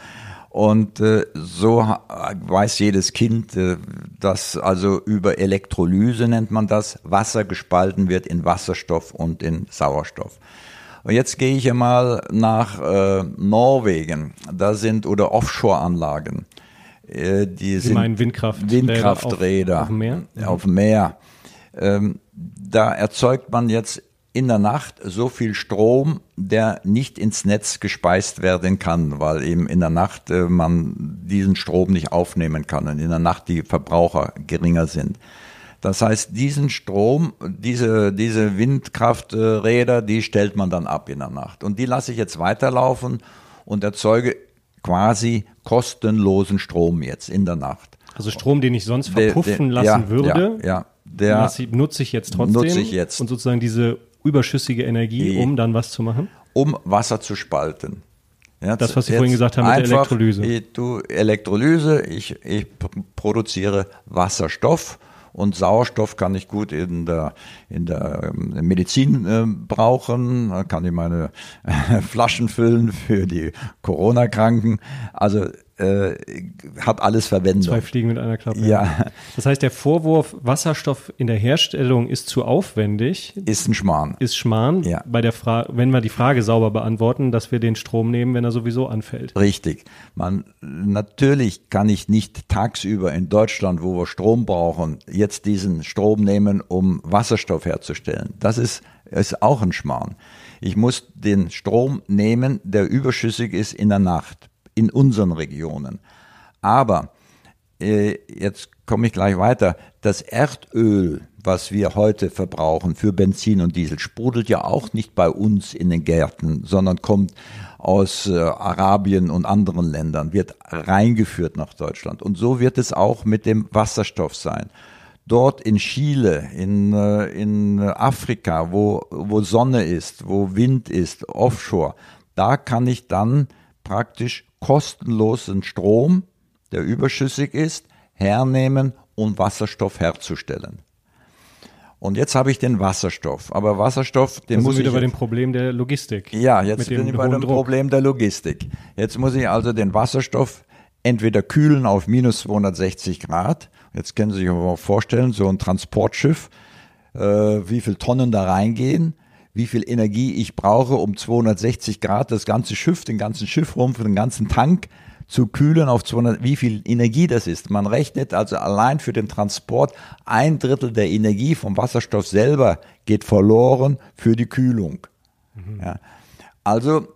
[SPEAKER 2] Und äh, so weiß jedes Kind, äh, dass also über Elektrolyse nennt man das, Wasser gespalten wird in Wasserstoff und in Sauerstoff. Und jetzt gehe ich einmal nach äh, Norwegen. Da sind oder Offshore-Anlagen.
[SPEAKER 1] Äh, die Sie sind meinen Windkraft
[SPEAKER 2] Windkrafträder auf, auf, dem Meer. Auf dem Meer. Ähm, da erzeugt man jetzt in der Nacht so viel Strom, der nicht ins Netz gespeist werden kann, weil eben in der Nacht äh, man diesen Strom nicht aufnehmen kann und in der Nacht die Verbraucher geringer sind. Das heißt, diesen Strom, diese, diese Windkrafträder, die stellt man dann ab in der Nacht. Und die lasse ich jetzt weiterlaufen und erzeuge quasi kostenlosen Strom jetzt in der Nacht.
[SPEAKER 1] Also Strom, den ich sonst verpuffen der, der, lassen ja, würde,
[SPEAKER 2] ja, ja, der
[SPEAKER 1] nutze ich jetzt trotzdem.
[SPEAKER 2] Nutze ich jetzt.
[SPEAKER 1] Und sozusagen diese überschüssige Energie, um dann was zu machen?
[SPEAKER 2] Um Wasser zu spalten.
[SPEAKER 1] Ja, das, was Sie vorhin gesagt haben mit der Elektrolyse.
[SPEAKER 2] Ich, du, Elektrolyse, ich, ich produziere Wasserstoff und Sauerstoff kann ich gut in der, in der ähm, Medizin äh, brauchen. Kann ich meine äh, [laughs] Flaschen füllen für die Corona-Kranken. Also äh, hat alles Verwendung.
[SPEAKER 1] Zwei Fliegen mit einer Klappe.
[SPEAKER 2] Ja.
[SPEAKER 1] Das heißt, der Vorwurf, Wasserstoff in der Herstellung ist zu aufwendig,
[SPEAKER 2] Ist ein Schmarrn.
[SPEAKER 1] ist Schmarrn.
[SPEAKER 2] Ja.
[SPEAKER 1] Bei der Frage, wenn wir die Frage sauber beantworten, dass wir den Strom nehmen, wenn er sowieso anfällt.
[SPEAKER 2] Richtig. Man, natürlich kann ich nicht tagsüber in Deutschland, wo wir Strom brauchen, jetzt diesen Strom nehmen, um Wasserstoff herzustellen. Das ist, ist auch ein Schmarrn. Ich muss den Strom nehmen, der überschüssig ist in der Nacht, in unseren Regionen. Aber äh, jetzt komme ich gleich weiter. Das Erdöl, was wir heute verbrauchen für Benzin und Diesel, sprudelt ja auch nicht bei uns in den Gärten, sondern kommt aus äh, Arabien und anderen Ländern, wird reingeführt nach Deutschland. Und so wird es auch mit dem Wasserstoff sein. Dort in Chile, in, äh, in Afrika, wo, wo Sonne ist, wo Wind ist, offshore, da kann ich dann praktisch kostenlosen Strom, der überschüssig ist, hernehmen, um Wasserstoff herzustellen. Und jetzt habe ich den Wasserstoff. Aber Wasserstoff, den
[SPEAKER 1] sind
[SPEAKER 2] muss
[SPEAKER 1] wieder
[SPEAKER 2] ich
[SPEAKER 1] bei
[SPEAKER 2] jetzt-
[SPEAKER 1] dem Problem der Logistik.
[SPEAKER 2] ja, jetzt bin ich bei dem
[SPEAKER 1] Druck.
[SPEAKER 2] Problem der Logistik. Jetzt muss ich also den Wasserstoff entweder kühlen auf minus 260 Grad. Jetzt können Sie sich aber vorstellen, so ein Transportschiff, äh, wie viel Tonnen da reingehen, wie viel Energie ich brauche, um 260 Grad das ganze Schiff, den ganzen Schiffrumpf, den ganzen Tank zu kühlen auf 200, wie viel Energie das ist. Man rechnet also allein für den Transport ein Drittel der Energie vom Wasserstoff selber geht verloren für die Kühlung. Ja. Also,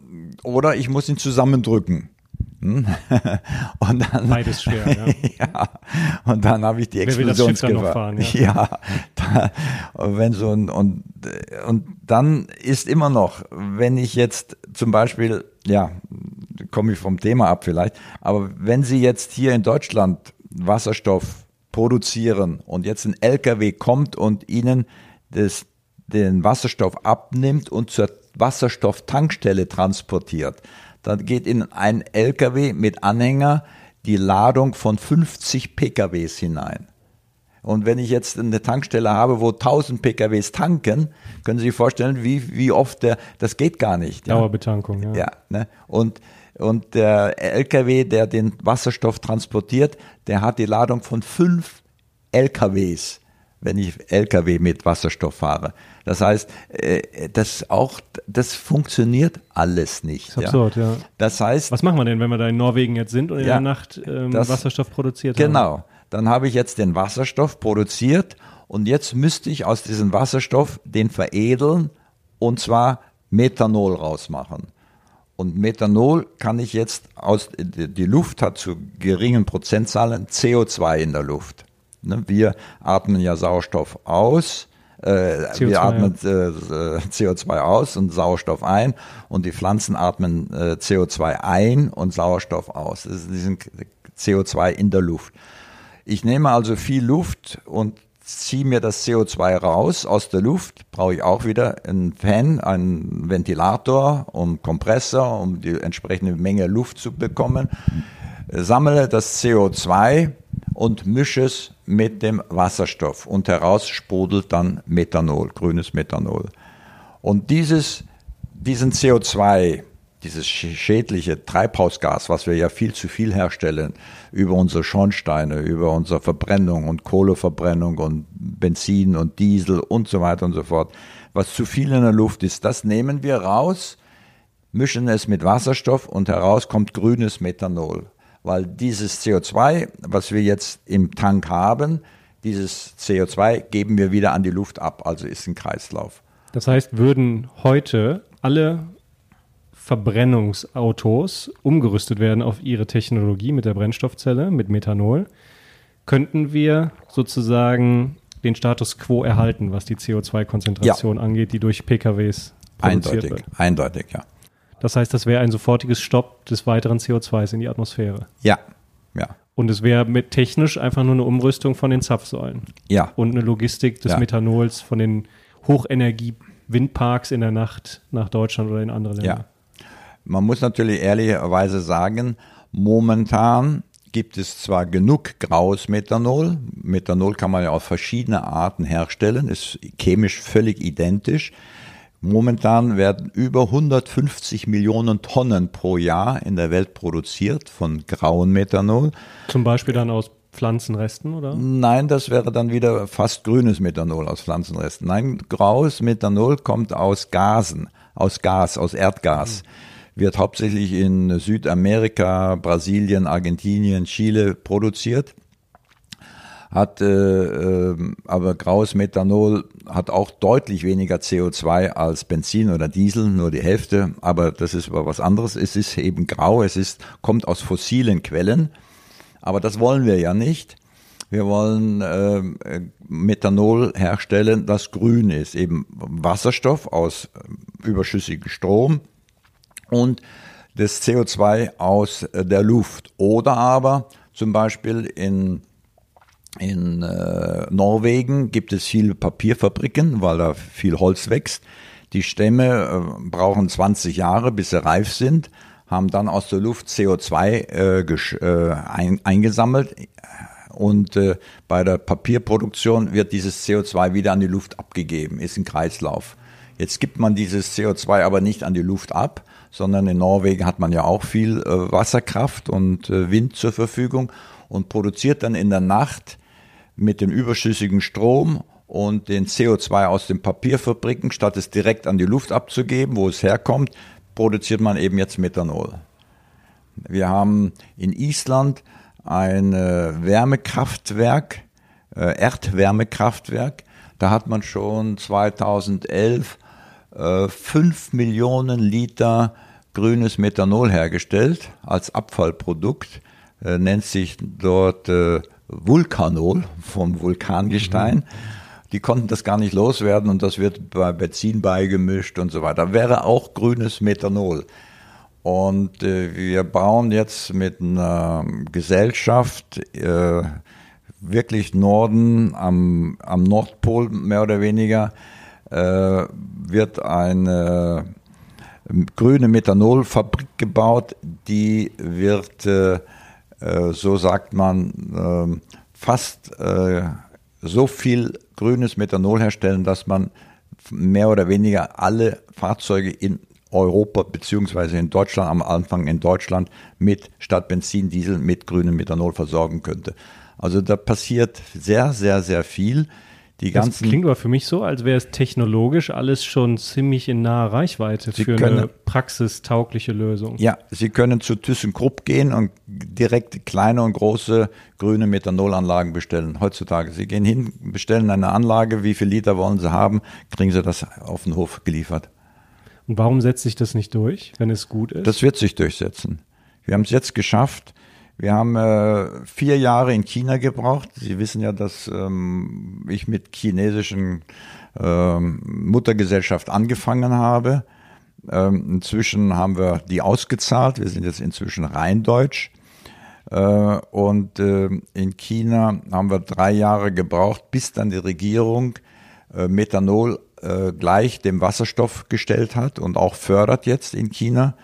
[SPEAKER 2] oder ich muss ihn zusammendrücken. [laughs] Und dann,
[SPEAKER 1] Beides schwer, [laughs] ja.
[SPEAKER 2] ja, und dann habe ich die
[SPEAKER 1] Wer will das Schiff dann noch
[SPEAKER 2] Explosionsgefahr.
[SPEAKER 1] fahren,
[SPEAKER 2] ja, da, wenn so ein, und, und dann ist immer noch, wenn ich jetzt zum Beispiel, ja, komme ich vom Thema ab vielleicht, aber wenn Sie jetzt hier in Deutschland Wasserstoff produzieren und jetzt ein LKW kommt und Ihnen das, den Wasserstoff abnimmt und zur Wasserstofftankstelle transportiert, dann geht in ein LKW mit Anhänger die Ladung von 50 PKWs hinein. Und wenn ich jetzt eine Tankstelle habe, wo 1000 PKWs tanken, können Sie sich vorstellen, wie, wie oft der, das geht gar nicht. Ja,
[SPEAKER 1] Dauerbetankung, ja.
[SPEAKER 2] ja ne? und, und der LKW, der den Wasserstoff transportiert, der hat die Ladung von fünf LKWs, wenn ich LKW mit Wasserstoff fahre. Das heißt, äh, das auch, das funktioniert alles nicht.
[SPEAKER 1] Ist absurd, ja.
[SPEAKER 2] Das heißt,
[SPEAKER 1] Was machen wir denn, wenn wir da in Norwegen jetzt sind und in
[SPEAKER 2] Ja,
[SPEAKER 1] der Nacht ähm,
[SPEAKER 2] das-
[SPEAKER 1] Wasserstoff produziert haben?
[SPEAKER 2] Genau. Dann habe ich jetzt den Wasserstoff produziert und jetzt müsste ich aus diesem Wasserstoff den veredeln und zwar Methanol rausmachen. Und Methanol kann ich jetzt aus, die die Luft hat zu geringen Prozentzahlen CO2 in der Luft. Ne, Wir atmen ja Sauerstoff aus, äh,
[SPEAKER 1] CO2,
[SPEAKER 2] wir atmen äh, äh, CO2 aus und Sauerstoff ein und die Pflanzen atmen äh, CO2 ein und Sauerstoff aus. Das ist diesen CO2 in der Luft. Ich nehme also viel Luft und ziehe mir das CO2 raus aus der Luft, brauche ich auch wieder einen Fan, einen Ventilator und Kompressor, um die entsprechende Menge Luft zu bekommen, sammle das CO2 und mische es mit dem Wasserstoff und heraus sprudelt dann Methanol, grünes Methanol. Und dieses, diesen CO2, dieses sch- schädliche Treibhausgas, was wir ja viel zu viel herstellen, über unsere Schornsteine, über unsere Verbrennung und Kohleverbrennung und Benzin und Diesel und so weiter und so fort, was zu viel in der Luft ist, das nehmen wir raus, mischen es mit Wasserstoff und heraus kommt grünes Methanol. Weil dieses CO2, was wir jetzt im Tank haben, dieses CO2 geben wir wieder an die Luft ab, also ist ein Kreislauf.
[SPEAKER 1] Das heißt, würden heute alle Verbrennungsautos umgerüstet werden auf ihre Technologie mit der Brennstoffzelle, mit Methanol, könnten wir sozusagen den Status quo erhalten, was die CO2-Konzentration angeht, die durch PKWs produziert
[SPEAKER 2] Eindeutig,
[SPEAKER 1] wird.
[SPEAKER 2] eindeutig, ja.
[SPEAKER 1] Das heißt, das wäre ein sofortiges Stopp des weiteren CO2s in die Atmosphäre.
[SPEAKER 2] Ja, ja,
[SPEAKER 1] Und es wäre mit technisch einfach nur eine Umrüstung von den Zapfsäulen
[SPEAKER 2] ja.
[SPEAKER 1] und eine Logistik des
[SPEAKER 2] Ja.
[SPEAKER 1] Methanols von den Hochenergie-Windparks in der Nacht nach Deutschland oder in andere Länder.
[SPEAKER 2] Ja. Man muss natürlich ehrlicherweise sagen, momentan gibt es zwar genug graues Methanol. Methanol kann man ja auf verschiedene Arten herstellen, ist chemisch völlig identisch. Momentan werden über 150 Millionen Tonnen pro Jahr in der Welt produziert von grauem Methanol.
[SPEAKER 1] Zum Beispiel dann aus Pflanzenresten, oder?
[SPEAKER 2] Nein, das wäre dann wieder fast grünes Methanol aus Pflanzenresten. Nein, graues Methanol kommt aus Gasen, aus Gas, aus Erdgas. Mhm. Wird hauptsächlich in Südamerika, Brasilien, Argentinien, Chile produziert hat äh, äh, aber graues Methanol hat auch deutlich weniger CO2 als Benzin oder Diesel, nur die Hälfte, aber das ist aber was anderes. Es ist eben grau, es ist, kommt aus fossilen Quellen, aber das wollen wir ja nicht. Wir wollen äh, Methanol herstellen, das grün ist, eben Wasserstoff aus äh, überschüssigem Strom und das CO2 aus äh, der Luft. Oder aber zum Beispiel in in äh, Norwegen gibt es viele Papierfabriken, weil da viel Holz wächst. Die Stämme äh, brauchen 20 Jahre, bis sie reif sind, haben dann aus der Luft CO2 äh, äh, ein, eingesammelt und äh, bei der Papierproduktion wird dieses CO2 wieder an die Luft abgegeben, ist ein Kreislauf. Jetzt gibt man dieses CO2 aber nicht an die Luft ab, sondern in Norwegen hat man ja auch viel äh, Wasserkraft und Wind zur Verfügung und produziert dann in der Nacht mit dem überschüssigen Strom und den CO2 aus den Papierfabriken, statt es direkt an die Luft abzugeben, wo es herkommt, produziert man eben jetzt Methanol. Wir haben in Island ein Wärmekraftwerk, äh, Erdwärmekraftwerk. Da hat man schon 2011 äh, 5 Millionen Liter grünes Methanol hergestellt als Abfallprodukt. Äh, nennt sich dort äh, Vulkanol vom Vulkangestein. Die konnten das gar nicht loswerden und das wird bei Benzin beigemischt und so weiter. Wäre auch grünes Methanol. Und äh, wir bauen jetzt mit einer Gesellschaft äh, wirklich Norden am, am Nordpol mehr oder weniger äh, wird eine grüne Methanolfabrik gebaut, die wird äh, so sagt man, ähm, fast äh, so viel grünes Methanol herstellen, dass man mehr oder weniger alle Fahrzeuge in Europa beziehungsweise in Deutschland, am Anfang in Deutschland mit statt Benzin, Diesel mit grünem Methanol versorgen könnte. Also da passiert sehr, sehr, sehr viel. Die ganzen,
[SPEAKER 1] das klingt aber für mich so, als wäre es technologisch alles schon ziemlich in naher Reichweite
[SPEAKER 2] Sie
[SPEAKER 1] für
[SPEAKER 2] können,
[SPEAKER 1] eine praxistaugliche Lösung.
[SPEAKER 2] Ja, Sie können zu ThyssenKrupp gehen und direkt kleine und große grüne Methanolanlagen bestellen. Heutzutage. Sie gehen hin, bestellen eine Anlage, wie viel Liter wollen Sie haben, kriegen Sie das auf den Hof geliefert.
[SPEAKER 1] Und warum setzt sich das nicht durch, wenn es gut ist?
[SPEAKER 2] Das wird sich durchsetzen. Wir haben es jetzt geschafft, wir haben äh, vier Jahre in China gebraucht. Sie wissen ja, dass ähm, ich mit chinesischen ähm, Muttergesellschaft angefangen habe. Ähm, inzwischen haben wir die ausgezahlt. Wir sind jetzt inzwischen rein deutsch. Äh, und äh, in China haben wir drei Jahre gebraucht, bis dann die Regierung äh, Methanol äh, gleich dem Wasserstoff gestellt hat und auch fördert jetzt in China.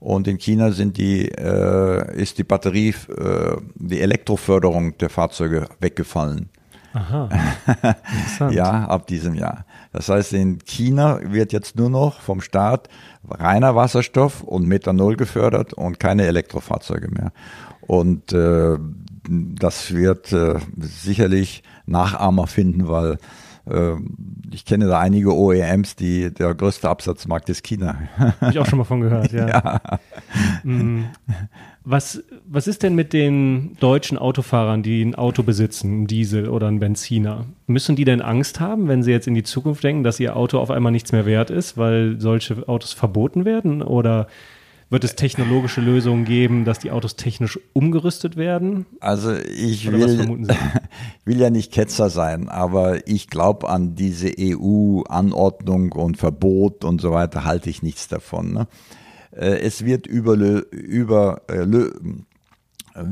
[SPEAKER 2] Und in China sind die, äh, ist die Batterie, äh, die Elektroförderung der Fahrzeuge weggefallen.
[SPEAKER 1] Aha. [laughs]
[SPEAKER 2] ja, ab diesem Jahr. Das heißt, in China wird jetzt nur noch vom Staat reiner Wasserstoff und Methanol gefördert und keine Elektrofahrzeuge mehr. Und äh, das wird äh, sicherlich Nachahmer finden, weil ich kenne da einige OEMs, die der größte Absatzmarkt ist China.
[SPEAKER 1] Habe ich auch schon mal von gehört, ja. [laughs] ja. Mm. Was, was ist denn mit den deutschen Autofahrern, die ein Auto besitzen, einen Diesel oder einen Benziner? Müssen die denn Angst haben, wenn sie jetzt in die Zukunft denken, dass ihr Auto auf einmal nichts mehr wert ist, weil solche Autos verboten werden? Oder wird es technologische Lösungen geben, dass die Autos technisch umgerüstet werden?
[SPEAKER 2] Also ich will, [laughs] will ja nicht Ketzer sein, aber ich glaube an diese EU-Anordnung und Verbot und so weiter halte ich nichts davon. Ne? Äh, es wird über, über äh,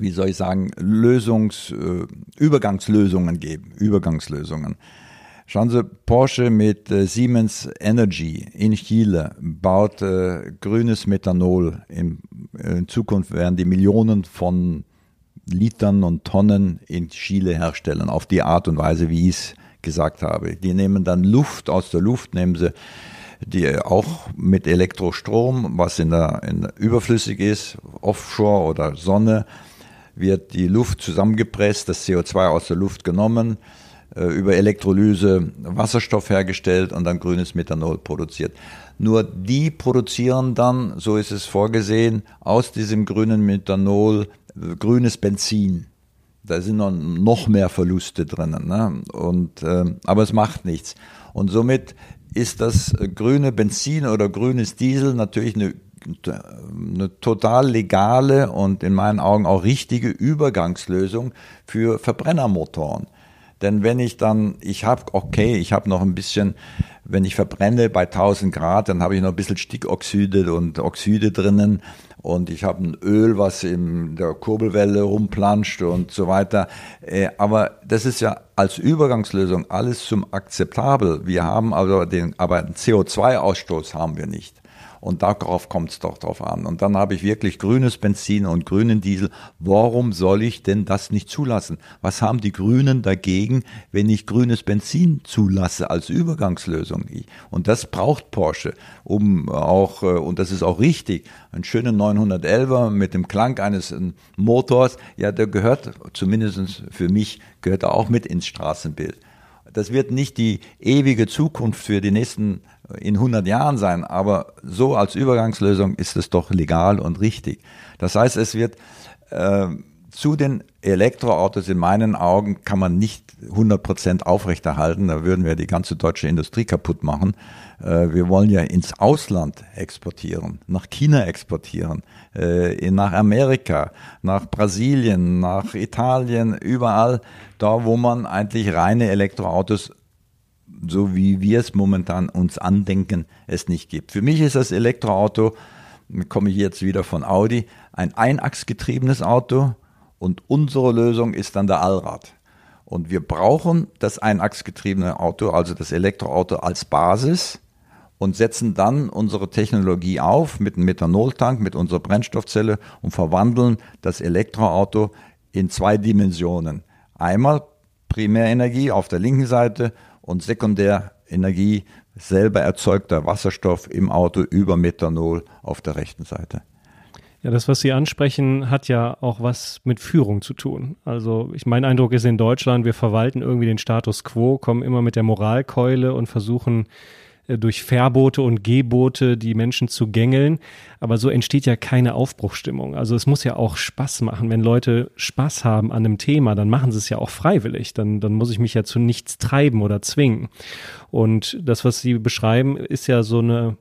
[SPEAKER 2] wie soll ich sagen, Lösungs, äh, Übergangslösungen geben, Übergangslösungen. Schauen Sie, Porsche mit äh, Siemens Energy in Chile baut äh, grünes Methanol. In, in, Zukunft werden die Millionen von Litern und Tonnen in Chile herstellen, auf die Art und Weise, wie ich es gesagt habe. Die nehmen dann Luft aus der Luft, nehmen sie die auch mit Elektrostrom, was in der, in der überflüssig ist, Offshore oder Sonne, wird die Luft zusammengepresst, das CO2 aus der Luft genommen, äh, über Elektrolyse Wasserstoff hergestellt und dann grünes Methanol produziert. Nur die produzieren dann, so ist es vorgesehen, aus diesem grünen Methanol äh, grünes Benzin. Da sind noch mehr Verluste drinnen. Ne? Und, äh, aber es macht nichts. Und somit ist das grüne Benzin oder grünes Diesel natürlich eine, eine total legale und in meinen Augen auch richtige Übergangslösung für Verbrennermotoren. Denn wenn ich dann, ich habe, okay, ich habe noch ein bisschen, wenn ich verbrenne bei 1000 Grad, dann habe ich noch ein bisschen Stickoxide und Oxide drinnen und ich habe ein Öl, was in der Kurbelwelle rumplanscht und so weiter. Äh, aber das ist ja als Übergangslösung alles zum akzeptabel. Wir haben also den, aber einen CO2-Ausstoß haben wir nicht. Und darauf kommt es doch drauf an. Und dann habe ich wirklich grünes Benzin und grünen Diesel. Warum soll ich denn das nicht zulassen? Was haben die Grünen dagegen, wenn ich grünes Benzin zulasse als Übergangslösung? Und das braucht Porsche, um auch, äh, und das ist auch richtig, einen schönen 911er mit dem Klang eines äh, Motors, ja, der gehört, zumindest für mich, gehört er auch mit ins Straßenbild. Das wird nicht die ewige Zukunft für die nächsten in 100 Jahren sein, aber so als Übergangslösung ist es doch legal und richtig. Das heißt, es wird äh, zu den Elektroautos in meinen Augen kann man nicht 100 Prozent aufrechterhalten. Da würden wir die ganze deutsche Industrie kaputt machen. Äh, wir wollen ja ins Ausland exportieren, nach China exportieren, äh, nach Amerika, nach Brasilien, nach Italien, überall da, wo man eigentlich reine Elektroautos so wie wir es momentan uns andenken, es nicht gibt. Für mich ist das Elektroauto, komme ich jetzt wieder von Audi, ein einachsgetriebenes Auto und unsere Lösung ist dann der Allrad. Und wir brauchen das einachsgetriebene Auto, also das Elektroauto als Basis und setzen dann unsere Technologie auf mit einem Methanoltank, mit unserer Brennstoffzelle und verwandeln das Elektroauto in zwei Dimensionen. Einmal Primärenergie auf der linken Seite und Sekundärenergie selber erzeugter Wasserstoff im Auto über Methanol auf der rechten Seite.
[SPEAKER 1] Ja, das, was Sie ansprechen, hat ja auch was mit Führung zu tun. Also ich, mein Eindruck ist in Deutschland, wir verwalten irgendwie den Status quo, kommen immer mit der Moralkeule und versuchen durch Verbote und Gebote die Menschen zu gängeln. Aber so entsteht ja keine Aufbruchstimmung. Also es muss ja auch Spaß machen. Wenn Leute Spaß haben an einem Thema, dann machen sie es ja auch freiwillig. Dann, dann muss ich mich ja zu nichts treiben oder zwingen. Und das, was Sie beschreiben, ist ja so eine,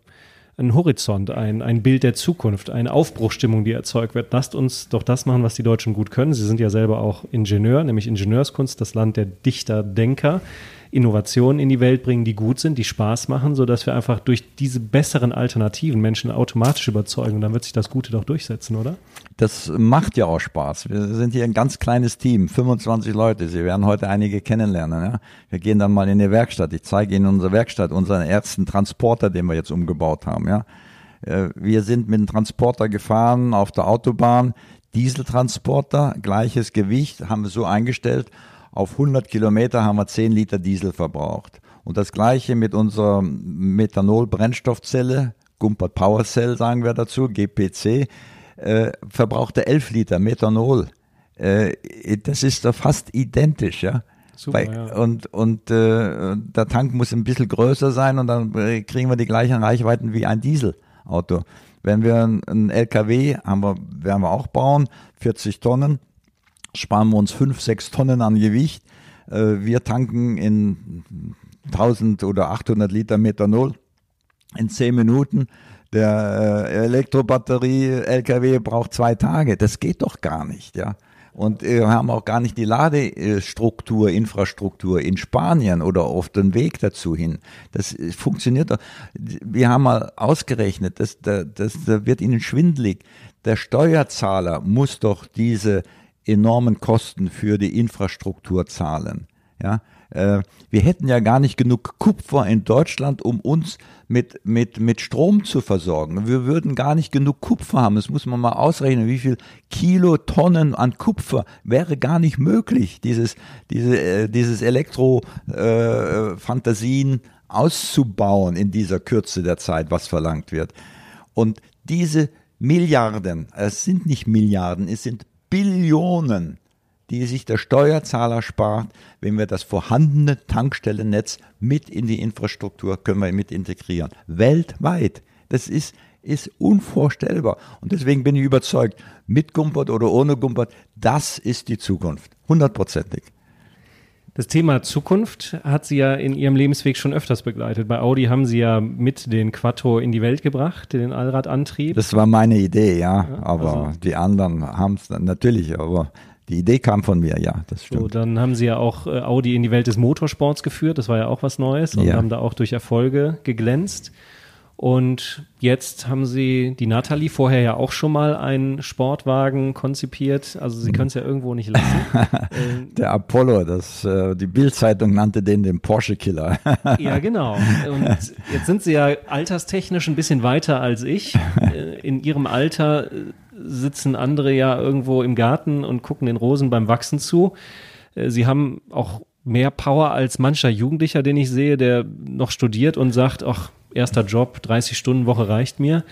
[SPEAKER 1] ein Horizont, ein, ein Bild der Zukunft, eine Aufbruchstimmung, die erzeugt wird. Lasst uns doch das machen, was die Deutschen gut können. Sie sind ja selber auch Ingenieur, nämlich Ingenieurskunst, das Land der Dichter, Denker. Innovationen in die Welt bringen, die gut sind, die Spaß machen, sodass wir einfach durch diese besseren Alternativen Menschen automatisch überzeugen. Und dann wird sich das Gute doch durchsetzen, oder?
[SPEAKER 2] Das macht ja auch Spaß. Wir sind hier ein ganz kleines Team, 25 Leute. Sie werden heute einige kennenlernen. Ja? Wir gehen dann mal in die Werkstatt. Ich zeige Ihnen unsere Werkstatt, unseren ersten Transporter, den wir jetzt umgebaut haben. Ja? Äh, wir sind mit dem Transporter gefahren auf der Autobahn. Dieseltransporter, gleiches Gewicht, haben wir so eingestellt auf 100 Kilometer haben wir 10 Liter Diesel verbraucht. Und das gleiche mit unserer Methanol-Brennstoffzelle, Gumpert Power Cell sagen wir dazu, GPC, äh, verbrauchte 11 Liter Methanol. Äh, das ist doch fast identisch, ja. Super, Weil, ja. Und, und äh, der Tank muss ein bisschen größer sein und dann kriegen wir die gleichen Reichweiten wie ein Dieselauto. Wenn wir ein LKW haben wir, werden wir auch bauen, 40 Tonnen, sparen wir uns fünf, sechs Tonnen an Gewicht. Äh, wir tanken in 1000 oder 800 Liter Methanol in zehn Minuten. Der äh, Elektrobatterie-LKW braucht zwei Tage. Das geht doch gar nicht, ja. Und äh, wir haben auch gar nicht die Ladestruktur, Infrastruktur in Spanien oder auf den Weg dazu hin. Das funktioniert doch. Wir haben mal ausgerechnet, das, das, das wird Ihnen schwindlig. Der Steuerzahler muss doch diese enormen Kosten für die Infrastruktur zahlen. Ja, Äh, wir hätten ja gar nicht genug Kupfer in Deutschland, um uns mit, mit, mit Strom zu versorgen. Wir würden gar nicht genug Kupfer haben. Das muss man mal ausrechnen. Wie viel Kilotonnen an Kupfer wäre gar nicht möglich, dieses, diese, äh, dieses Elektro-Fantasien äh, auszubauen in dieser Kürze der Zeit, was verlangt wird. Und diese Milliarden, es sind nicht Milliarden, es sind Billionen die sich der Steuerzahler spart, wenn wir das vorhandene Tankstellennetz mit in die Infrastruktur können wir mit integrieren. Weltweit. Das ist, ist unvorstellbar. Und deswegen bin ich überzeugt, mit Gumpert oder ohne Gumpert, das ist die Zukunft. Hundertprozentig.
[SPEAKER 1] Das Thema Zukunft hat Sie ja in Ihrem Lebensweg schon öfters begleitet. Bei Audi haben Sie ja mit den Quattro in die Welt gebracht, den Allradantrieb.
[SPEAKER 2] Das war meine Idee, ja. ja aber also die anderen haben es natürlich, aber die Idee kam von mir, ja, das stimmt. So,
[SPEAKER 1] dann haben Sie ja auch äh, Audi in die Welt des Motorsports geführt, das war ja auch was Neues und ja. haben da auch durch Erfolge geglänzt. Und jetzt haben Sie die Nathalie vorher ja auch schon mal einen Sportwagen konzipiert. Also Sie können es ja irgendwo nicht lassen. [laughs]
[SPEAKER 2] Der Apollo, das, äh, die Bildzeitung nannte den den Porsche-Killer. [laughs]
[SPEAKER 1] ja, genau. Und jetzt sind Sie ja alterstechnisch ein bisschen weiter als ich. Äh, in Ihrem Alter äh, sitzen andere ja irgendwo im Garten und gucken den Rosen beim Wachsen zu. Sie haben auch mehr Power als mancher Jugendlicher, den ich sehe, der noch studiert und sagt, ach, erster Job, 30 Stunden Woche reicht mir.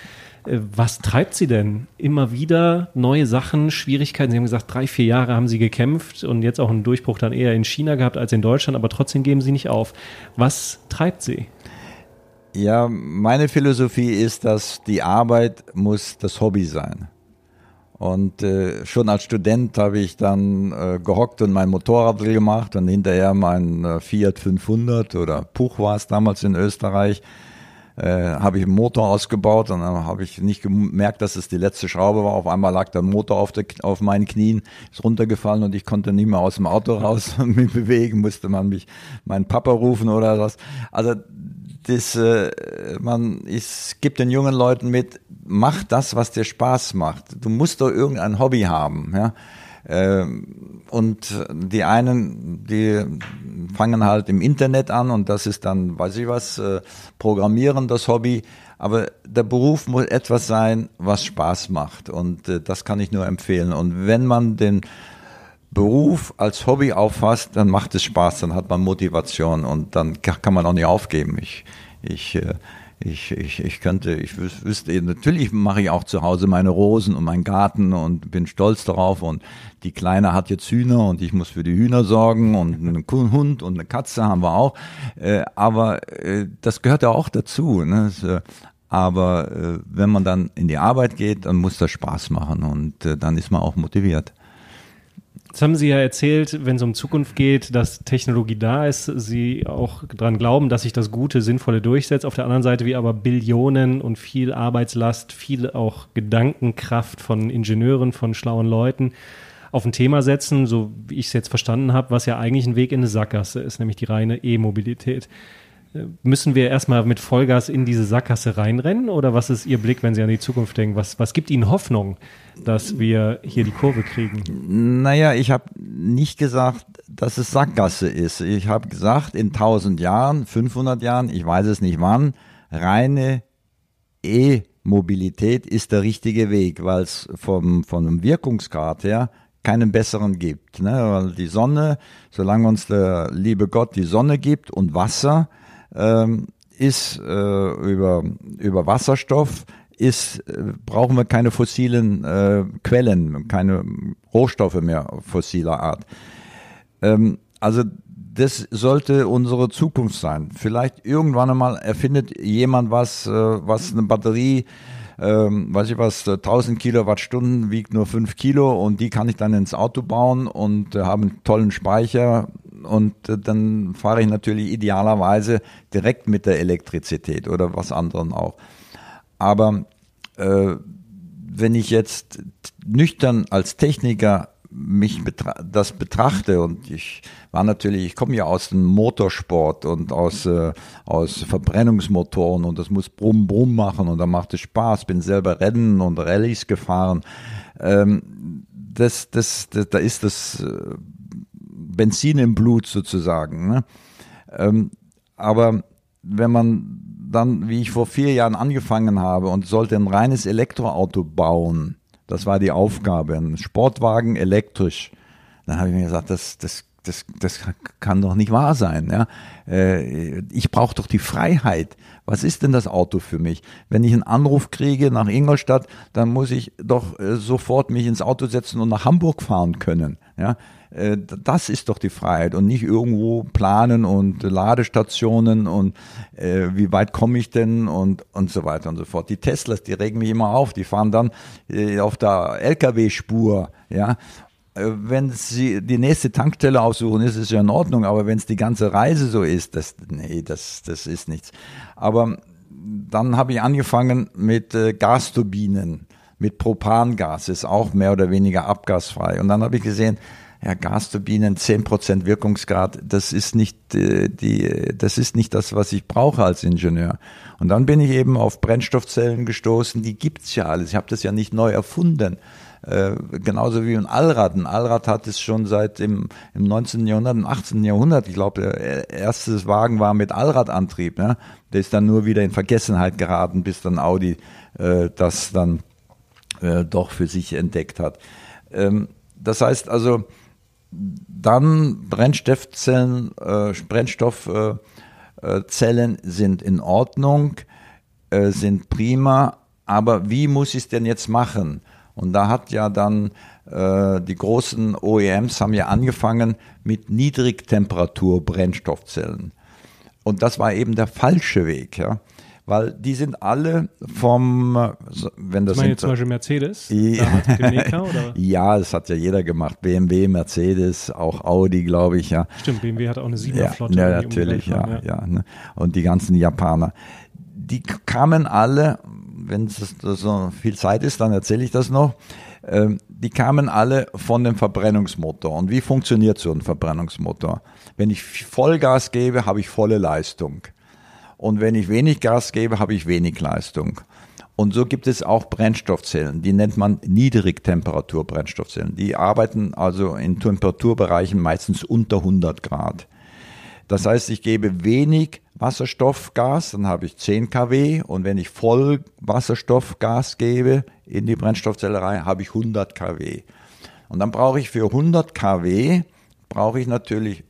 [SPEAKER 1] Äh, was treibt Sie denn? Immer wieder neue Sachen, Schwierigkeiten. Sie haben gesagt, drei, vier Jahre haben Sie gekämpft und jetzt auch einen Durchbruch dann eher in China gehabt als in Deutschland, aber trotzdem geben Sie nicht auf. Was treibt Sie?
[SPEAKER 2] Ja, meine Philosophie ist, dass die Arbeit muss das Hobby sein. Und äh, schon als Student habe ich dann äh, gehockt und mein Motorrad gemacht und hinterher mein äh, Fiat 500 oder Puch war es damals in Österreich, äh, habe ich einen Motor ausgebaut und dann habe ich nicht gemerkt, dass es die letzte Schraube war. Auf einmal lag der Motor auf, der, auf meinen Knien, ist runtergefallen und ich konnte nicht mehr aus dem Auto raus [laughs] und mich bewegen, musste man mich meinen Papa rufen oder was. Also das, äh, man, es gibt den jungen Leuten mit, mach das, was dir Spaß macht. Du musst doch irgendein Hobby haben, ja. Ähm, und die einen, die fangen halt im Internet an und das ist dann, weiß ich was, äh, Programmieren das Hobby. Aber der Beruf muss etwas sein, was Spaß macht und äh, das kann ich nur empfehlen. Und wenn man den Beruf als Hobby auffasst, dann macht es Spaß, dann hat man Motivation und dann kann man auch nicht aufgeben. Ich, ich, äh, ich, ich, ich könnte, ich wüsste, natürlich mache ich auch zu Hause meine Rosen und meinen Garten und bin stolz darauf und die Kleine hat jetzt Hühner und ich muss für die Hühner sorgen und einen Hund und eine Katze haben wir auch. Äh, aber äh, das gehört ja auch dazu. Ne? Aber wenn man dann in die Arbeit geht, dann muss das Spaß machen und dann ist man auch motiviert.
[SPEAKER 1] Jetzt haben Sie ja erzählt, wenn es um Zukunft geht, dass Technologie da ist, Sie auch daran glauben, dass sich das Gute, Sinnvolle durchsetzt. Auf der anderen Seite wie aber Billionen und viel Arbeitslast, viel auch Gedankenkraft von Ingenieuren, von schlauen Leuten auf ein Thema setzen, so wie ich es jetzt verstanden habe, was ja eigentlich ein Weg in eine Sackgasse ist, nämlich die reine E-Mobilität. Müssen wir erstmal mit Vollgas in diese Sackgasse reinrennen oder was ist Ihr Blick, wenn Sie an die Zukunft denken? Was, was gibt Ihnen Hoffnung, dass wir hier die Kurve kriegen?
[SPEAKER 2] Naja, ich habe nicht gesagt, dass es Sackgasse ist. Ich habe gesagt, in 1000 Jahren, 500 Jahren, ich weiß es nicht wann, reine E-Mobilität ist der richtige Weg, weil es vom, vom Wirkungsgrad her keinen besseren gibt. Ne? Weil die Sonne, solange uns der liebe Gott die Sonne gibt und Wasser, ähm, ist äh, über, über Wasserstoff, ist, äh, brauchen wir keine fossilen äh, Quellen, keine Rohstoffe mehr fossiler Art. Ähm, also das sollte unsere Zukunft sein. Vielleicht irgendwann einmal erfindet jemand was, äh, was eine Batterie, ähm, weiß ich was, 1000 Kilowattstunden wiegt nur 5 Kilo und die kann ich dann ins Auto bauen und äh, haben einen tollen Speicher und äh, dann fahre ich natürlich idealerweise direkt mit der Elektrizität oder was anderem auch. Aber äh, wenn ich jetzt nüchtern als Techniker mich betra das betrachte und ich war natürlich, ich komme ja aus dem Motorsport und aus, äh, aus Verbrennungsmotoren und das muss brumm brumm machen und da macht es Spaß, bin selber Rennen und Rallyes gefahren. Ähm, das, das, das, da ist das äh, Benzin im Blut sozusagen. Ne? Ähm, aber wenn man dann, wie ich vor vier Jahren angefangen habe und sollte ein reines Elektroauto bauen, das war die Aufgabe, ein Sportwagen elektrisch, dann habe ich mir gesagt, das, das, das, das kann doch nicht wahr sein. Ja? Äh, ich brauche doch die Freiheit. Was ist denn das Auto für mich? Wenn ich einen Anruf kriege nach Ingolstadt, dann muss ich doch äh, sofort mich ins Auto setzen und nach Hamburg fahren können. Ja? Äh, das ist doch die Freiheit und nicht irgendwo planen und Ladestationen und äh, wie weit komme ich denn und, und so weiter und so fort. Die Teslas, die regen mich immer auf, die fahren dann äh, auf der LKW-Spur, ja. Äh, wenn Sie die nächste Tankstelle aussuchen, ist es ja in Ordnung, aber wenn es die ganze Reise so ist, das, nee, das, das ist nichts. Aber dann habe ich angefangen mit äh, Gasturbinen, mit Propangas, ist auch mehr oder weniger abgasfrei. Und dann habe ich gesehen, ja, Gasturbinen, 10% Wirkungsgrad, das ist nicht äh, die, das ist nicht das, was ich brauche als Ingenieur. Und dann bin ich eben auf Brennstoffzellen gestoßen, die gibt's ja alles. Ich habe das ja nicht neu erfunden. Äh, genauso wie ein Allrad. Ein Allrad hat es schon seit im, im 19. Jahrhundert, im 18. Jahrhundert, ich glaube, der erste Wagen war mit Allradantrieb. Ne? Der ist dann nur wieder in Vergessenheit geraten, bis dann Audi äh, das dann äh, doch für sich entdeckt hat. Ähm, das heißt also, dann Brennstoffzellen, äh, Brennstoffzellen äh, sind in Ordnung, äh, sind prima, aber wie muss ich es denn jetzt machen? Und da hat ja dann äh, die großen OEMs haben ja angefangen mit Niedrigtemperatur-Brennstoffzellen. Und das war eben der falsche Weg. Ja weil die sind alle vom,
[SPEAKER 1] wenn das, das sind, zum Beispiel Mercedes,
[SPEAKER 2] ja, [laughs] Maker, ja, das hat ja jeder gemacht, BMW, Mercedes, auch Audi, glaube ich, ja.
[SPEAKER 1] Stimmt, BMW hat auch eine Siebener-Flotte.
[SPEAKER 2] Ja, ja natürlich, ja, ja, ja ne? und die ganzen Japaner, die kamen alle, wenn es so viel Zeit ist, dann erzähle ich das noch. Ähm, die kamen alle von dem Verbrennungsmotor. Und wie funktioniert so ein Verbrennungsmotor? Wenn ich Vollgas gebe, habe ich volle Leistung. Und wenn ich wenig Gas gebe, habe ich wenig Leistung. Und so gibt es auch Brennstoffzellen, die nennt man Niedrigtemperatur-Brennstoffzellen. Die arbeiten also in Temperaturbereichen meistens unter 100 Grad. Das heißt, ich gebe wenig Wasserstoffgas, dann habe ich 10 kW und wenn ich voll Wasserstoffgas gebe in die Brennstoffzellerei, habe ich 100 kW. Und dann brauche ich für 100 kW brauche ich natürlich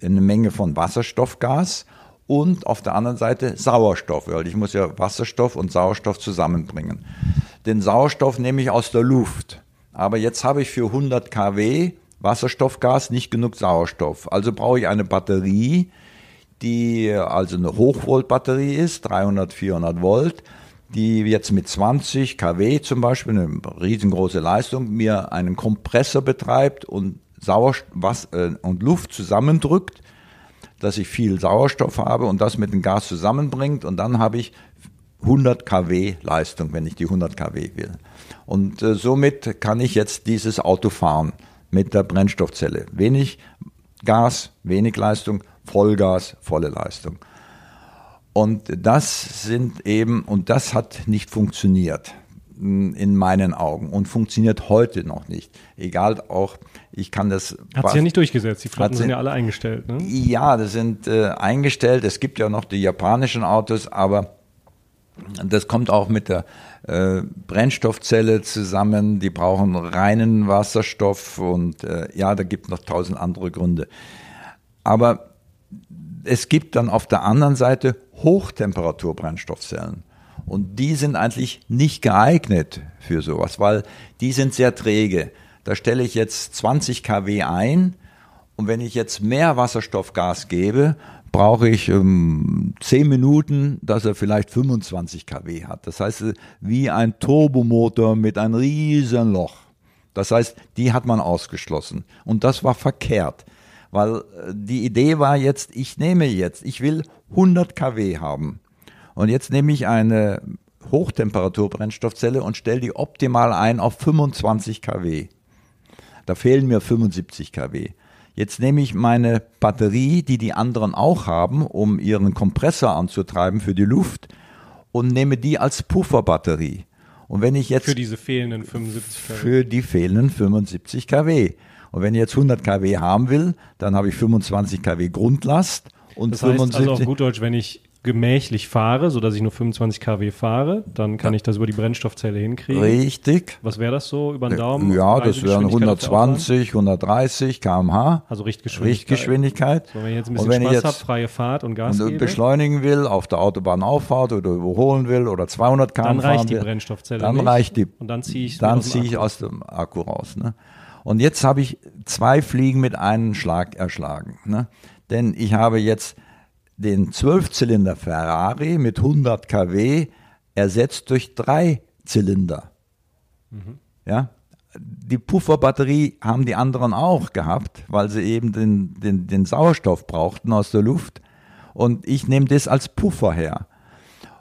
[SPEAKER 2] eine Menge von Wasserstoffgas und auf der anderen Seite Sauerstoff, weil ich muss ja Wasserstoff und Sauerstoff zusammenbringen. Den Sauerstoff nehme ich aus der Luft. Aber jetzt habe ich für 100 kW Wasserstoffgas nicht genug Sauerstoff. Also brauche ich eine Batterie, die also eine Hochvoltbatterie ist, 300, 400 Volt, die jetzt mit 20 kW zum Beispiel, eine riesengroße Leistung, mir einen Kompressor betreibt und Sauerstoff äh, und Luft zusammendrückt dass ich viel Sauerstoff habe und das mit dem Gas zusammenbringt und dann habe ich 100 kW Leistung, wenn ich die 100 kW will. Und äh, somit kann ich jetzt dieses Auto fahren mit der Brennstoffzelle. Wenig Gas, wenig Leistung, Vollgas, volle Leistung. Und das sind eben, und das hat nicht funktioniert in meinen Augen und funktioniert heute noch nicht. Egal auch, ich kann das.
[SPEAKER 1] Hat sich ja nicht durchgesetzt, die Flotten sind ja alle eingestellt. Ne?
[SPEAKER 2] Ja, das sind äh, eingestellt. Es gibt ja noch die japanischen Autos, aber das kommt auch mit der äh, Brennstoffzelle zusammen. Die brauchen reinen Wasserstoff und äh, ja, da gibt noch tausend andere Gründe. Aber es gibt dann auf der anderen Seite Hochtemperaturbrennstoffzellen. Und die sind eigentlich nicht geeignet für sowas, weil die sind sehr träge. Da stelle ich jetzt 20 kW ein und wenn ich jetzt mehr Wasserstoffgas gebe, brauche ich ähm, 10 Minuten, dass er vielleicht 25 kW hat. Das heißt, wie ein Turbomotor mit einem riesen Loch. Das heißt, die hat man ausgeschlossen. Und das war verkehrt, weil äh, die Idee war jetzt, ich nehme jetzt, ich will 100 kW haben. Und jetzt nehme ich eine Hochtemperaturbrennstoffzelle und stelle die optimal ein auf 25 kW. Da fehlen mir 75 kW. Jetzt nehme ich meine Batterie, die die anderen auch haben, um ihren Kompressor anzutreiben für die Luft und nehme die als Pufferbatterie. Und wenn ich jetzt
[SPEAKER 1] für diese fehlenden 75 kW
[SPEAKER 2] für die fehlenden 75 kW Und wenn ich jetzt 100 kW haben will, dann habe ich 25 kW Grundlast und
[SPEAKER 1] Das heißt
[SPEAKER 2] 75
[SPEAKER 1] also auf gut Deutsch, wenn ich gemächlich fahre, sodass ich nur 25 kW fahre, dann kann ich das über die Brennstoffzelle hinkriegen.
[SPEAKER 2] Richtig.
[SPEAKER 1] Was wäre das so über den Daumen?
[SPEAKER 2] Ja, das wären
[SPEAKER 1] Reisegeschwindigkeit auf der Autobahn?
[SPEAKER 2] 120, 130 km/h.
[SPEAKER 1] Also Richtgeschwindigkeit.
[SPEAKER 2] Richtgeschwindigkeit.
[SPEAKER 1] So, wenn ich jetzt ein bisschen Spaß
[SPEAKER 2] jetzt-
[SPEAKER 1] habe, freie Fahrt und Gas
[SPEAKER 2] und
[SPEAKER 1] gebe,
[SPEAKER 2] beschleunigen will, auf der Autobahn auffahrt oder überholen will oder 200 km
[SPEAKER 1] dann reicht die
[SPEAKER 2] will,
[SPEAKER 1] Brennstoffzelle
[SPEAKER 2] dann
[SPEAKER 1] nicht.
[SPEAKER 2] reicht die.
[SPEAKER 1] Und dann ziehe ich
[SPEAKER 2] Dann
[SPEAKER 1] aus dem
[SPEAKER 2] ziehe ich
[SPEAKER 1] Akku.
[SPEAKER 2] aus dem Akku raus. Ne? Und jetzt habe ich zwei Fliegen mit einem Schlag erschlagen. Ne? Denn ich habe jetzt den Zwölfzylinder Ferrari mit 100 kW ersetzt durch drei Zylinder. Ja, die Pufferbatterie haben die anderen auch gehabt, weil sie eben den, den, den Sauerstoff brauchten aus der Luft. Und ich nehme das als Puffer her.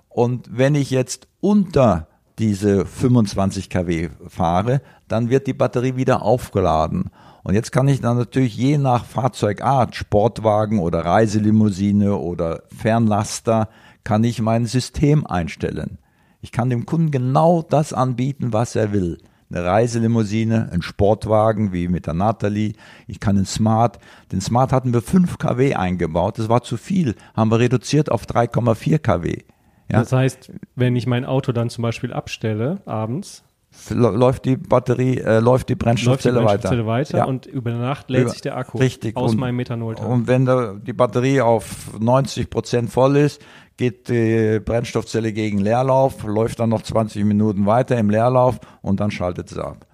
[SPEAKER 2] Und wenn ich jetzt unter diese 25 kW fahre, dann wird die Batterie wieder aufgeladen. Und jetzt kann ich dann natürlich je nach Fahrzeugart, Sportwagen oder Reiselimousine oder Fernlaster, kann ich mein System einstellen. Ich kann dem Kunden genau das anbieten, was er will. Eine Reiselimousine, ein Sportwagen wie mit der Natalie. Ich kann einen Smart. Den Smart hatten wir 5 kW eingebaut. Das war zu viel. Haben wir reduziert auf 3,4 kW. Ja,
[SPEAKER 1] Das heißt, wenn ich mein Auto dann zum Beispiel abstelle abends,
[SPEAKER 2] läuft die Batterie, äh, läuft die
[SPEAKER 1] läuft die
[SPEAKER 2] Brennstoffzelle
[SPEAKER 1] Brennstoffzelle
[SPEAKER 2] weiter.
[SPEAKER 1] weiter
[SPEAKER 2] Ja.
[SPEAKER 1] und über Nacht lädt
[SPEAKER 2] Über-
[SPEAKER 1] sich der Akku
[SPEAKER 2] Richtig.
[SPEAKER 1] aus
[SPEAKER 2] und,
[SPEAKER 1] meinem Methanoltank.
[SPEAKER 2] Und wenn da die Batterie auf 90 Prozent voll ist, geht die Brennstoffzelle gegen Leerlauf, läuft dann noch 20 Minuten weiter im Leerlauf und dann schaltet es ab.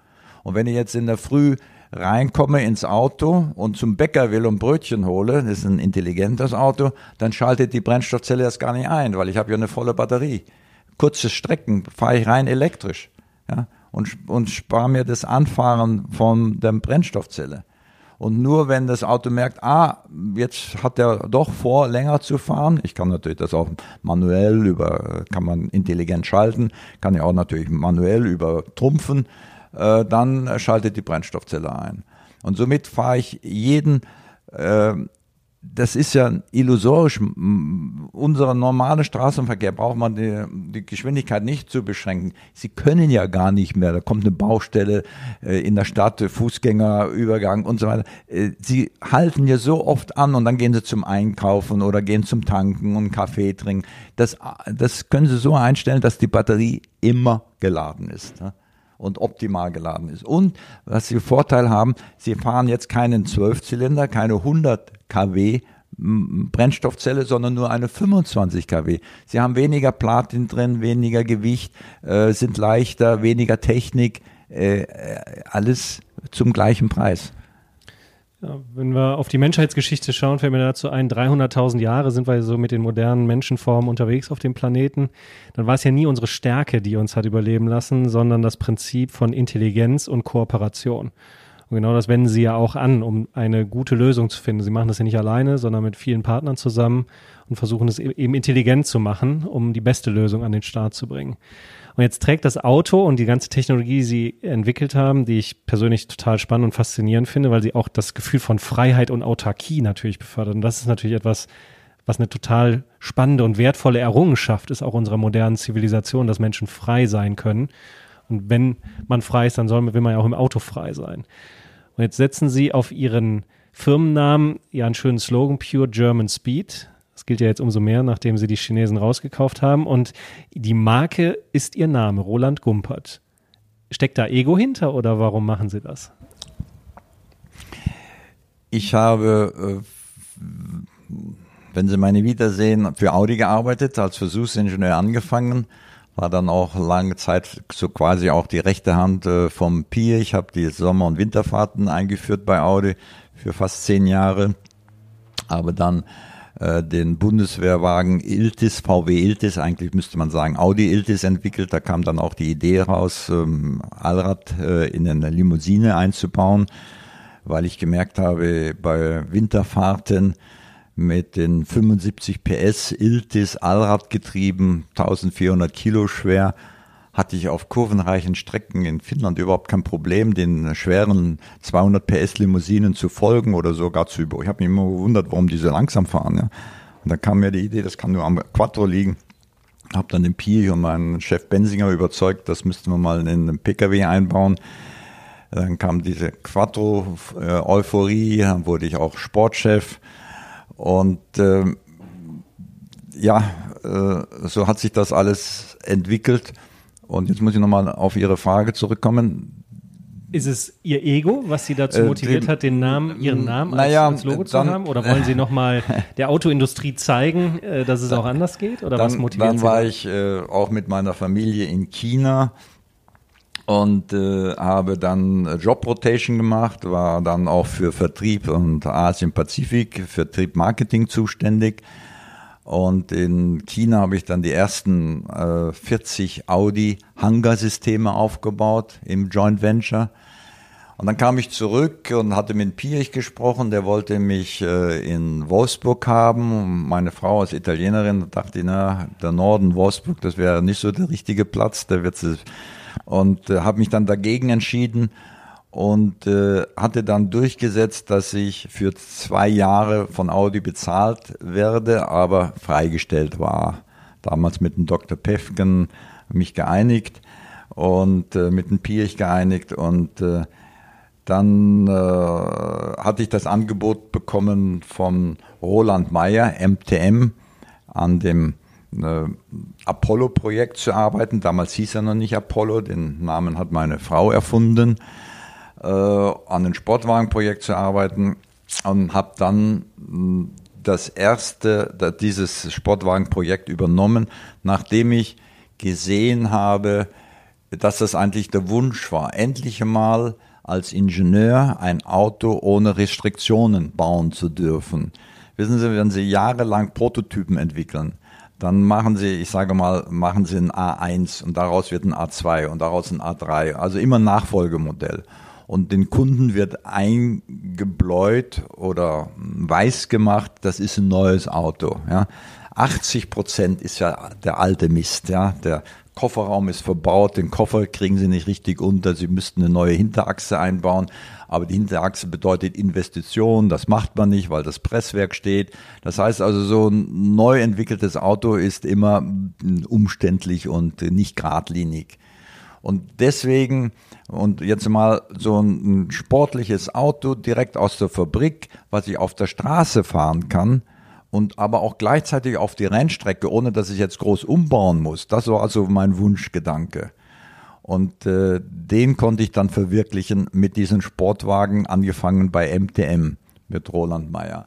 [SPEAKER 2] Und wenn ich jetzt in der Früh reinkomme ins Auto und zum Bäcker will und Brötchen hole, das ist ein intelligentes Auto, dann schaltet die Brennstoffzelle erst gar nicht ein, weil ich habe ja eine volle Batterie. Kurze Strecken fahre ich rein elektrisch ja, und, und spare mir das Anfahren von der Brennstoffzelle. Und nur wenn das Auto merkt, ah, jetzt hat er doch vor, länger zu fahren, ich kann natürlich das auch manuell über, kann man intelligent schalten, kann ja auch natürlich manuell übertrumpfen, äh, dann schaltet die Brennstoffzelle ein. Und somit fahre ich jeden, äh, das ist ja illusorisch. Unser normaler Straßenverkehr braucht man die, die Geschwindigkeit nicht zu beschränken. Sie können ja gar nicht mehr. Da kommt eine Baustelle äh, in der Stadt, Fußgängerübergang und so weiter. Äh, Sie halten ja so oft an und dann gehen Sie zum Einkaufen oder gehen zum Tanken und Kaffee trinken. Das, das können Sie so einstellen, dass die Batterie immer geladen ist. ne? Und optimal geladen ist. Und was Sie Vorteil haben, Sie fahren jetzt keinen 12-Zylinder, keine 100 kW Brennstoffzelle, sondern nur eine 25 kW. Sie haben weniger Platin drin, weniger Gewicht, äh, sind leichter, weniger Technik, äh, äh, alles zum gleichen Preis.
[SPEAKER 1] Wenn wir auf die Menschheitsgeschichte schauen, fällt mir dazu ein, 300.000 Jahre sind wir so mit den modernen Menschenformen unterwegs auf dem Planeten. Dann war es ja nie unsere Stärke, die uns hat überleben lassen, sondern das Prinzip von Intelligenz und Kooperation. Und genau das wenden sie ja auch an, um eine gute Lösung zu finden. Sie machen das ja nicht alleine, sondern mit vielen Partnern zusammen und versuchen es e- eben intelligent zu machen, um die beste Lösung an den Start zu bringen. Und jetzt trägt das Auto und die ganze Technologie, die sie entwickelt haben, die ich persönlich total spannend und faszinierend finde, weil sie auch das Gefühl von Freiheit und Autarkie natürlich befördert. Und das ist natürlich etwas, was eine total spannende und wertvolle Errungenschaft ist, auch unserer modernen Zivilisation, dass Menschen frei sein können. Und wenn man frei ist, dann soll man, will man ja auch im Auto frei sein. Und jetzt setzen sie auf ihren Firmennamen ja einen schönen Slogan, Pure German Speed. Das gilt ja jetzt umso mehr, nachdem sie die Chinesen rausgekauft haben. Und die Marke ist ihr Name, Roland Gumpert. Steckt da Ego hinter oder warum machen sie das?
[SPEAKER 2] Ich habe, äh, wenn Sie meine Vita sehen, für Audi gearbeitet, als Versuchsingenieur angefangen, war dann auch lange Zeit so quasi auch die rechte Hand äh, vom Pier. Ich habe die Sommer- und Winterfahrten eingeführt bei Audi für fast zehn Jahre, aber dann äh, den Bundeswehrwagen Iltis, VW Iltis, eigentlich müsste man sagen Audi Iltis entwickelt. Da kam dann auch die Idee raus, ähm, Allrad äh, in eine Limousine einzubauen weil ich gemerkt habe, bei Winterfahrten mit den 75 PS Iltis Allradgetrieben, 1400 Kilo schwer, hatte ich auf kurvenreichen Strecken in Finnland überhaupt kein Problem, den schweren 200 PS Limousinen zu folgen oder sogar zu über. Ich habe mich immer gewundert, warum die so langsam fahren. Ja. Und dann kam mir die Idee, das kann nur am Quattro liegen. Habe dann den Piech und meinen Chef Bensinger überzeugt, das müssten wir mal in einen PKW einbauen Dann kam diese Quattro-Euphorie, dann wurde ich auch Sportchef. Und äh, ja, äh, so hat sich das alles entwickelt. Und jetzt muss ich nochmal auf Ihre Frage zurückkommen.
[SPEAKER 1] Ist es Ihr Ego, was Sie dazu äh, motiviert äh, hat, den Namen, Ihren Namen als,
[SPEAKER 2] naja,
[SPEAKER 1] als Logo dann, zu haben? Oder wollen Sie nochmal [laughs] der Autoindustrie zeigen, äh, dass es dann, auch anders geht? Oder
[SPEAKER 2] dann,
[SPEAKER 1] was motiviert
[SPEAKER 2] Dann war ich äh, auch mit meiner Familie in China und äh, habe dann Job Rotation gemacht, war dann auch für Vertrieb und Asien-Pazifik, Vertrieb Marketing zuständig. Und in China habe ich dann die ersten äh, 40 Audi Hangar-Systeme aufgebaut im Joint Venture. Und dann kam ich zurück und hatte mit Piech gesprochen, der wollte mich äh, in Wolfsburg haben. Meine Frau als Italienerin dachte, na, der Norden Wolfsburg, das wäre nicht so der richtige Platz, da wird und äh, habe mich dann dagegen entschieden und äh, hatte dann durchgesetzt, dass ich für zwei Jahre von Audi bezahlt werde, aber freigestellt war. Damals mit dem Dr. Pefken mich geeinigt und äh, mit dem Piech geeinigt und äh, dann äh, hatte ich das Angebot bekommen von Roland Meyer, MTM, an dem äh, Apollo-Projekt zu arbeiten. Damals hieß er noch nicht Apollo, den Namen hat meine Frau erfunden. Äh, an einem Sportwagenprojekt zu arbeiten und habe dann hm, das erste, dieses Sportwagenprojekt übernommen, nachdem ich gesehen habe, dass das eigentlich der Wunsch war, endlich mal als Ingenieur ein Auto ohne Restriktionen bauen zu dürfen. Wissen Sie, wenn Sie jahrelang Prototypen entwickeln, dann machen Sie, ich sage mal, machen Sie ein A1 und daraus wird ein A2 und daraus ein A3, also immer ein Nachfolgemodell. Und den Kunden wird eingebläut oder weiß gemacht, das ist ein neues Auto. Ja. 80 Prozent ist ja der alte Mist. Ja. Der Kofferraum ist verbaut, den Koffer kriegen sie nicht richtig unter, sie müssten eine neue Hinterachse einbauen, aber die Hinterachse bedeutet Investition, das macht man nicht, weil das Presswerk steht. Das heißt also, so ein neu entwickeltes Auto ist immer umständlich und nicht geradlinig. Und deswegen, und jetzt mal so ein sportliches Auto direkt aus der Fabrik, was ich auf der Straße fahren kann, und aber auch gleichzeitig auf die Rennstrecke, ohne dass ich jetzt groß umbauen muss. Das war also mein Wunschgedanke. Und äh, den konnte ich dann verwirklichen mit diesen Sportwagen, angefangen bei MTM mit Roland Meyer.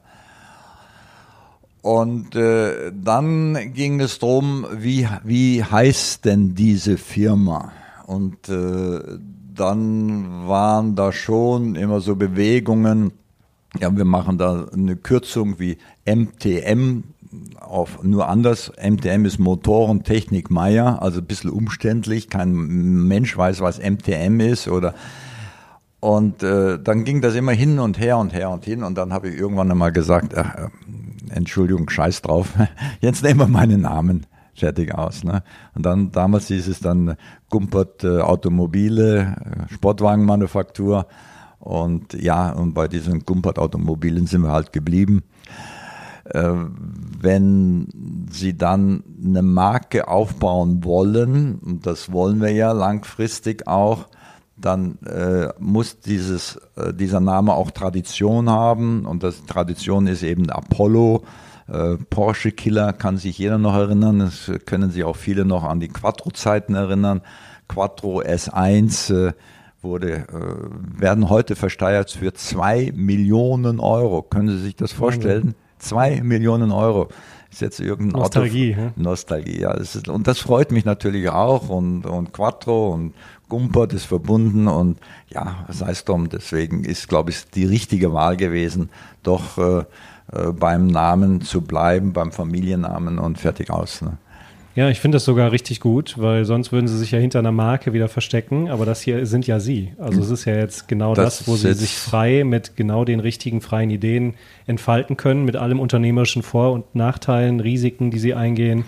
[SPEAKER 2] Und äh, dann ging es darum, wie, wie heißt denn diese Firma? Und äh, dann waren da schon immer so Bewegungen, ja, wir machen da eine Kürzung wie MTM auf nur anders. MTM ist Motorentechnik Meier, also ein bisschen umständlich. Kein Mensch weiß, was MTM ist oder? Und äh, dann ging das immer hin und her und her und hin. Und dann habe ich irgendwann einmal gesagt, äh, Entschuldigung, scheiß drauf, [laughs] jetzt nehmen wir meinen Namen fertig aus. Ne? Und dann damals hieß es dann Gumpert äh, Automobile, äh, Sportwagenmanufaktur. Und ja, und bei diesen Gumpert-Automobilen sind wir halt geblieben. Äh, wenn Sie dann eine Marke aufbauen wollen, und das wollen wir ja langfristig auch, dann äh, muss dieses, äh, dieser Name auch Tradition haben. Und das Tradition ist eben Apollo. Äh, Porsche Killer kann sich jeder noch erinnern. Es können sich auch viele noch an die Quattro-Zeiten erinnern. Quattro S1, wurde, äh, werden heute versteuert für zwei Millionen Euro. Können Sie sich das vorstellen? Zwei Millionen Euro. Ist jetzt irgendein
[SPEAKER 1] Nostalgie. Auto. Ja?
[SPEAKER 2] Nostalgie, ja. Das ist, und das freut mich natürlich auch. Und, und Quattro und Gumpert ist verbunden. Und ja, sei es drum. Deswegen ist, glaube ich, die richtige Wahl gewesen, doch äh, äh, beim Namen zu bleiben, beim Familiennamen und fertig aus. Ne?
[SPEAKER 1] Ja, ich finde das sogar richtig gut, weil sonst würden sie sich ja hinter einer Marke wieder verstecken, aber das hier sind ja sie. Also es ist ja jetzt genau das, das wo sie sich frei mit genau den richtigen freien Ideen entfalten können, mit allem unternehmerischen Vor- und Nachteilen, Risiken, die sie eingehen.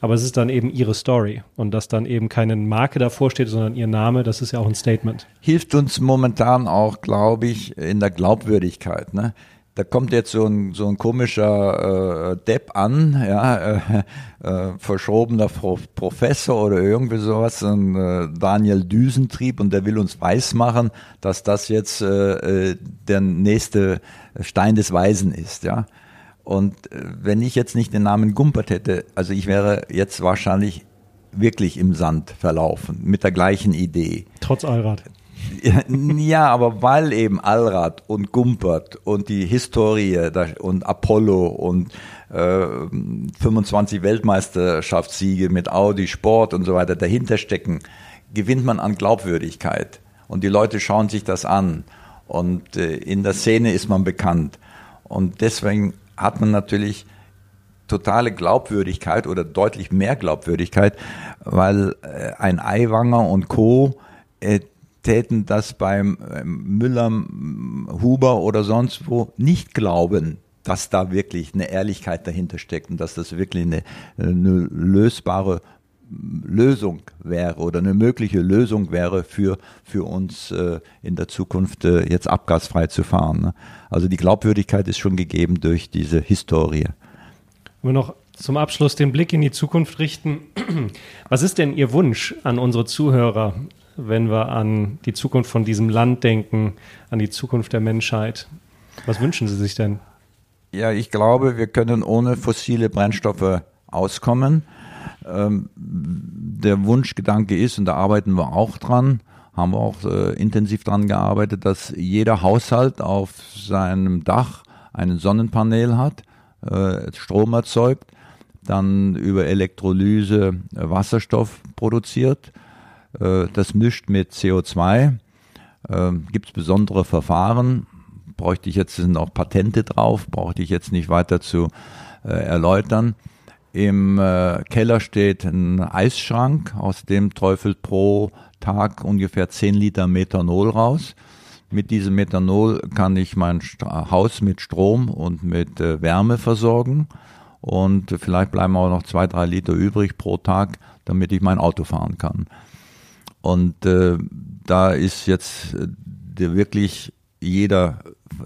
[SPEAKER 1] Aber es ist dann eben ihre Story und dass dann eben keine Marke davor steht, sondern ihr Name, das ist ja auch ein Statement.
[SPEAKER 2] Hilft uns momentan auch, glaube ich, in der Glaubwürdigkeit. Ne? Da kommt jetzt so ein, so ein komischer äh, Depp an, ja, äh, äh, verschobener Pro Professor oder irgendwie sowas, ein äh, Daniel Düsentrieb und der will uns weismachen, dass das jetzt äh, äh der nächste Stein des Weisen ist, ja. Und äh, wenn ich jetzt nicht den Namen Gumpert hätte, also ich wäre jetzt wahrscheinlich wirklich im Sand verlaufen mit der gleichen Idee.
[SPEAKER 1] Trotz Allrad.
[SPEAKER 2] Ja, aber weil eben Allrad und Gumpert und die Historie und Apollo und äh, 25 Weltmeisterschaftssiege mit Audi Sport und so weiter dahinter stecken, gewinnt man an Glaubwürdigkeit. Und die Leute schauen sich das an. Und äh, in der Szene ist man bekannt. Und deswegen hat man natürlich totale Glaubwürdigkeit oder deutlich mehr Glaubwürdigkeit, weil äh, ein Eiwanger und Co. Äh, täten das beim ähm, Müller, Huber oder sonst wo nicht glauben, dass da wirklich eine Ehrlichkeit dahinter steckt und dass das wirklich eine, eine lösbare Lösung wäre oder eine mögliche Lösung wäre für, für uns äh, in der Zukunft äh, jetzt abgasfrei zu fahren. Ne? Also die Glaubwürdigkeit ist schon gegeben durch diese Historie.
[SPEAKER 1] Wir noch zum Abschluss den Blick in die Zukunft richten, was ist denn Ihr Wunsch an unsere Zuhörer? Wenn wir an die Zukunft von diesem Land denken, an die Zukunft der Menschheit? Was wünschen Sie sich denn?
[SPEAKER 2] Ja, ich glaube, wir können ohne fossile Brennstoffe auskommen. Ähm, der Wunschgedanke ist, und da arbeiten wir auch dran, haben wir auch äh, intensiv dran gearbeitet, dass jeder Haushalt auf seinem Dach ein Sonnenpanel hat, äh, Strom erzeugt, dann über Elektrolyse Wasserstoff produziert äh, das mischt mit CO2. Ähm, Gibt es besondere Verfahren? Bräuchte ich jetzt, sind auch Patente drauf, brauchte ich jetzt nicht weiter zu äh, erläutern. Im äh, Keller steht ein Eisschrank, aus dem träufelt pro Tag ungefähr 10 Liter Methanol raus. Mit diesem Methanol kann ich mein Haus mit Strom und mit äh, Wärme versorgen. Und vielleicht bleiben auch noch zwei, drei Liter übrig pro Tag, damit ich mein Auto fahren kann. Und äh, da ist jetzt äh, wirklich jeder,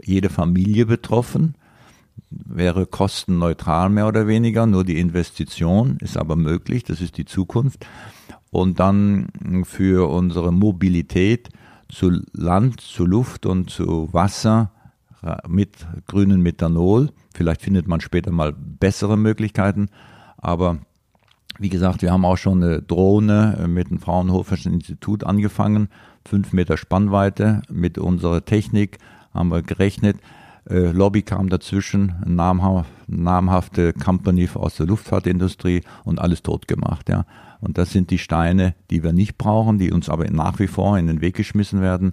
[SPEAKER 2] jede Familie betroffen, wäre kostenneutral mehr oder weniger, nur die Investition ist aber möglich, das ist die Zukunft. Und dann für unsere Mobilität zu Land, zu Luft und zu Wasser mit grünem Methanol. Vielleicht findet man später mal bessere Möglichkeiten, aber wie gesagt, wir haben auch schon eine Drohne äh, mit dem Fraunhoferischen Institut angefangen. Fünf Meter Spannweite mit unserer Technik haben wir gerechnet. Äh, Lobby kam dazwischen, namha namhafte Company aus der Luftfahrtindustrie und alles tot gemacht. Ja. Und das sind die Steine, die wir nicht brauchen, die uns aber nach wie vor in den Weg geschmissen werden.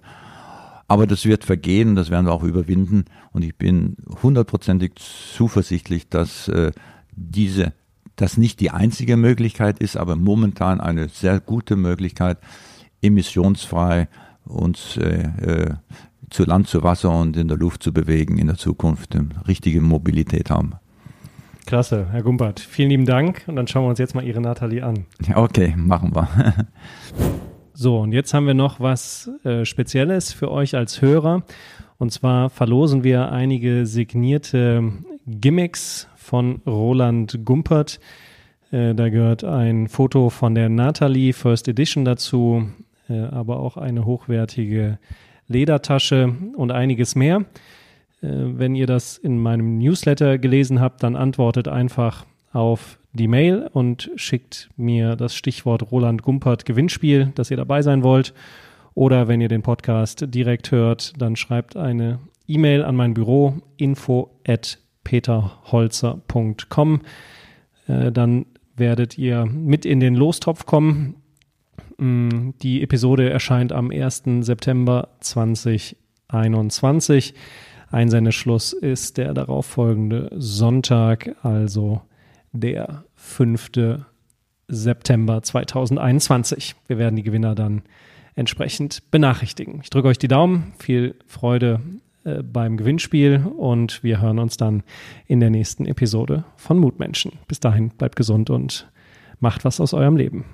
[SPEAKER 2] Aber das wird vergehen, das werden wir auch überwinden. Und ich bin hundertprozentig zuversichtlich, dass äh, diese das nicht die einzige Möglichkeit ist, aber momentan eine sehr gute Möglichkeit, emissionsfrei uns äh, äh, zu Land, zu Wasser und in der Luft zu bewegen in der Zukunft, eine richtige Mobilität haben.
[SPEAKER 1] Klasse, Herr Gumpert. Vielen lieben Dank und dann schauen wir uns jetzt mal Ihre Nathalie an.
[SPEAKER 2] Ja, okay, machen wir. [laughs]
[SPEAKER 1] so, und jetzt haben wir noch was äh, Spezielles für euch als Hörer. Und zwar verlosen wir einige signierte Gimmicks von Roland Gumpert. Äh, da gehört ein Foto von der Natalie First Edition dazu, äh, aber auch eine hochwertige Ledertasche und einiges mehr. Äh, wenn ihr das in meinem Newsletter gelesen habt, dann antwortet einfach auf die Mail und schickt mir das Stichwort Roland Gumpert Gewinnspiel, dass ihr dabei sein wollt. Oder wenn ihr den Podcast direkt hört, dann schreibt eine E-Mail an mein Büro info at peterholzer.com. Äh, dann werdet ihr mit in den Lostopf kommen. Mm, die Episode erscheint am 1. September 2021. Einsendeschluss ist der darauffolgende Sonntag, also der 5. September 2021. Wir werden die Gewinner dann entsprechend benachrichtigen. Ich drücke euch die Daumen. Viel Freude äh, beim Gewinnspiel und wir hören uns dann in der nächsten Episode von Mutmenschen. Bis dahin, bleibt gesund und macht was aus eurem Leben.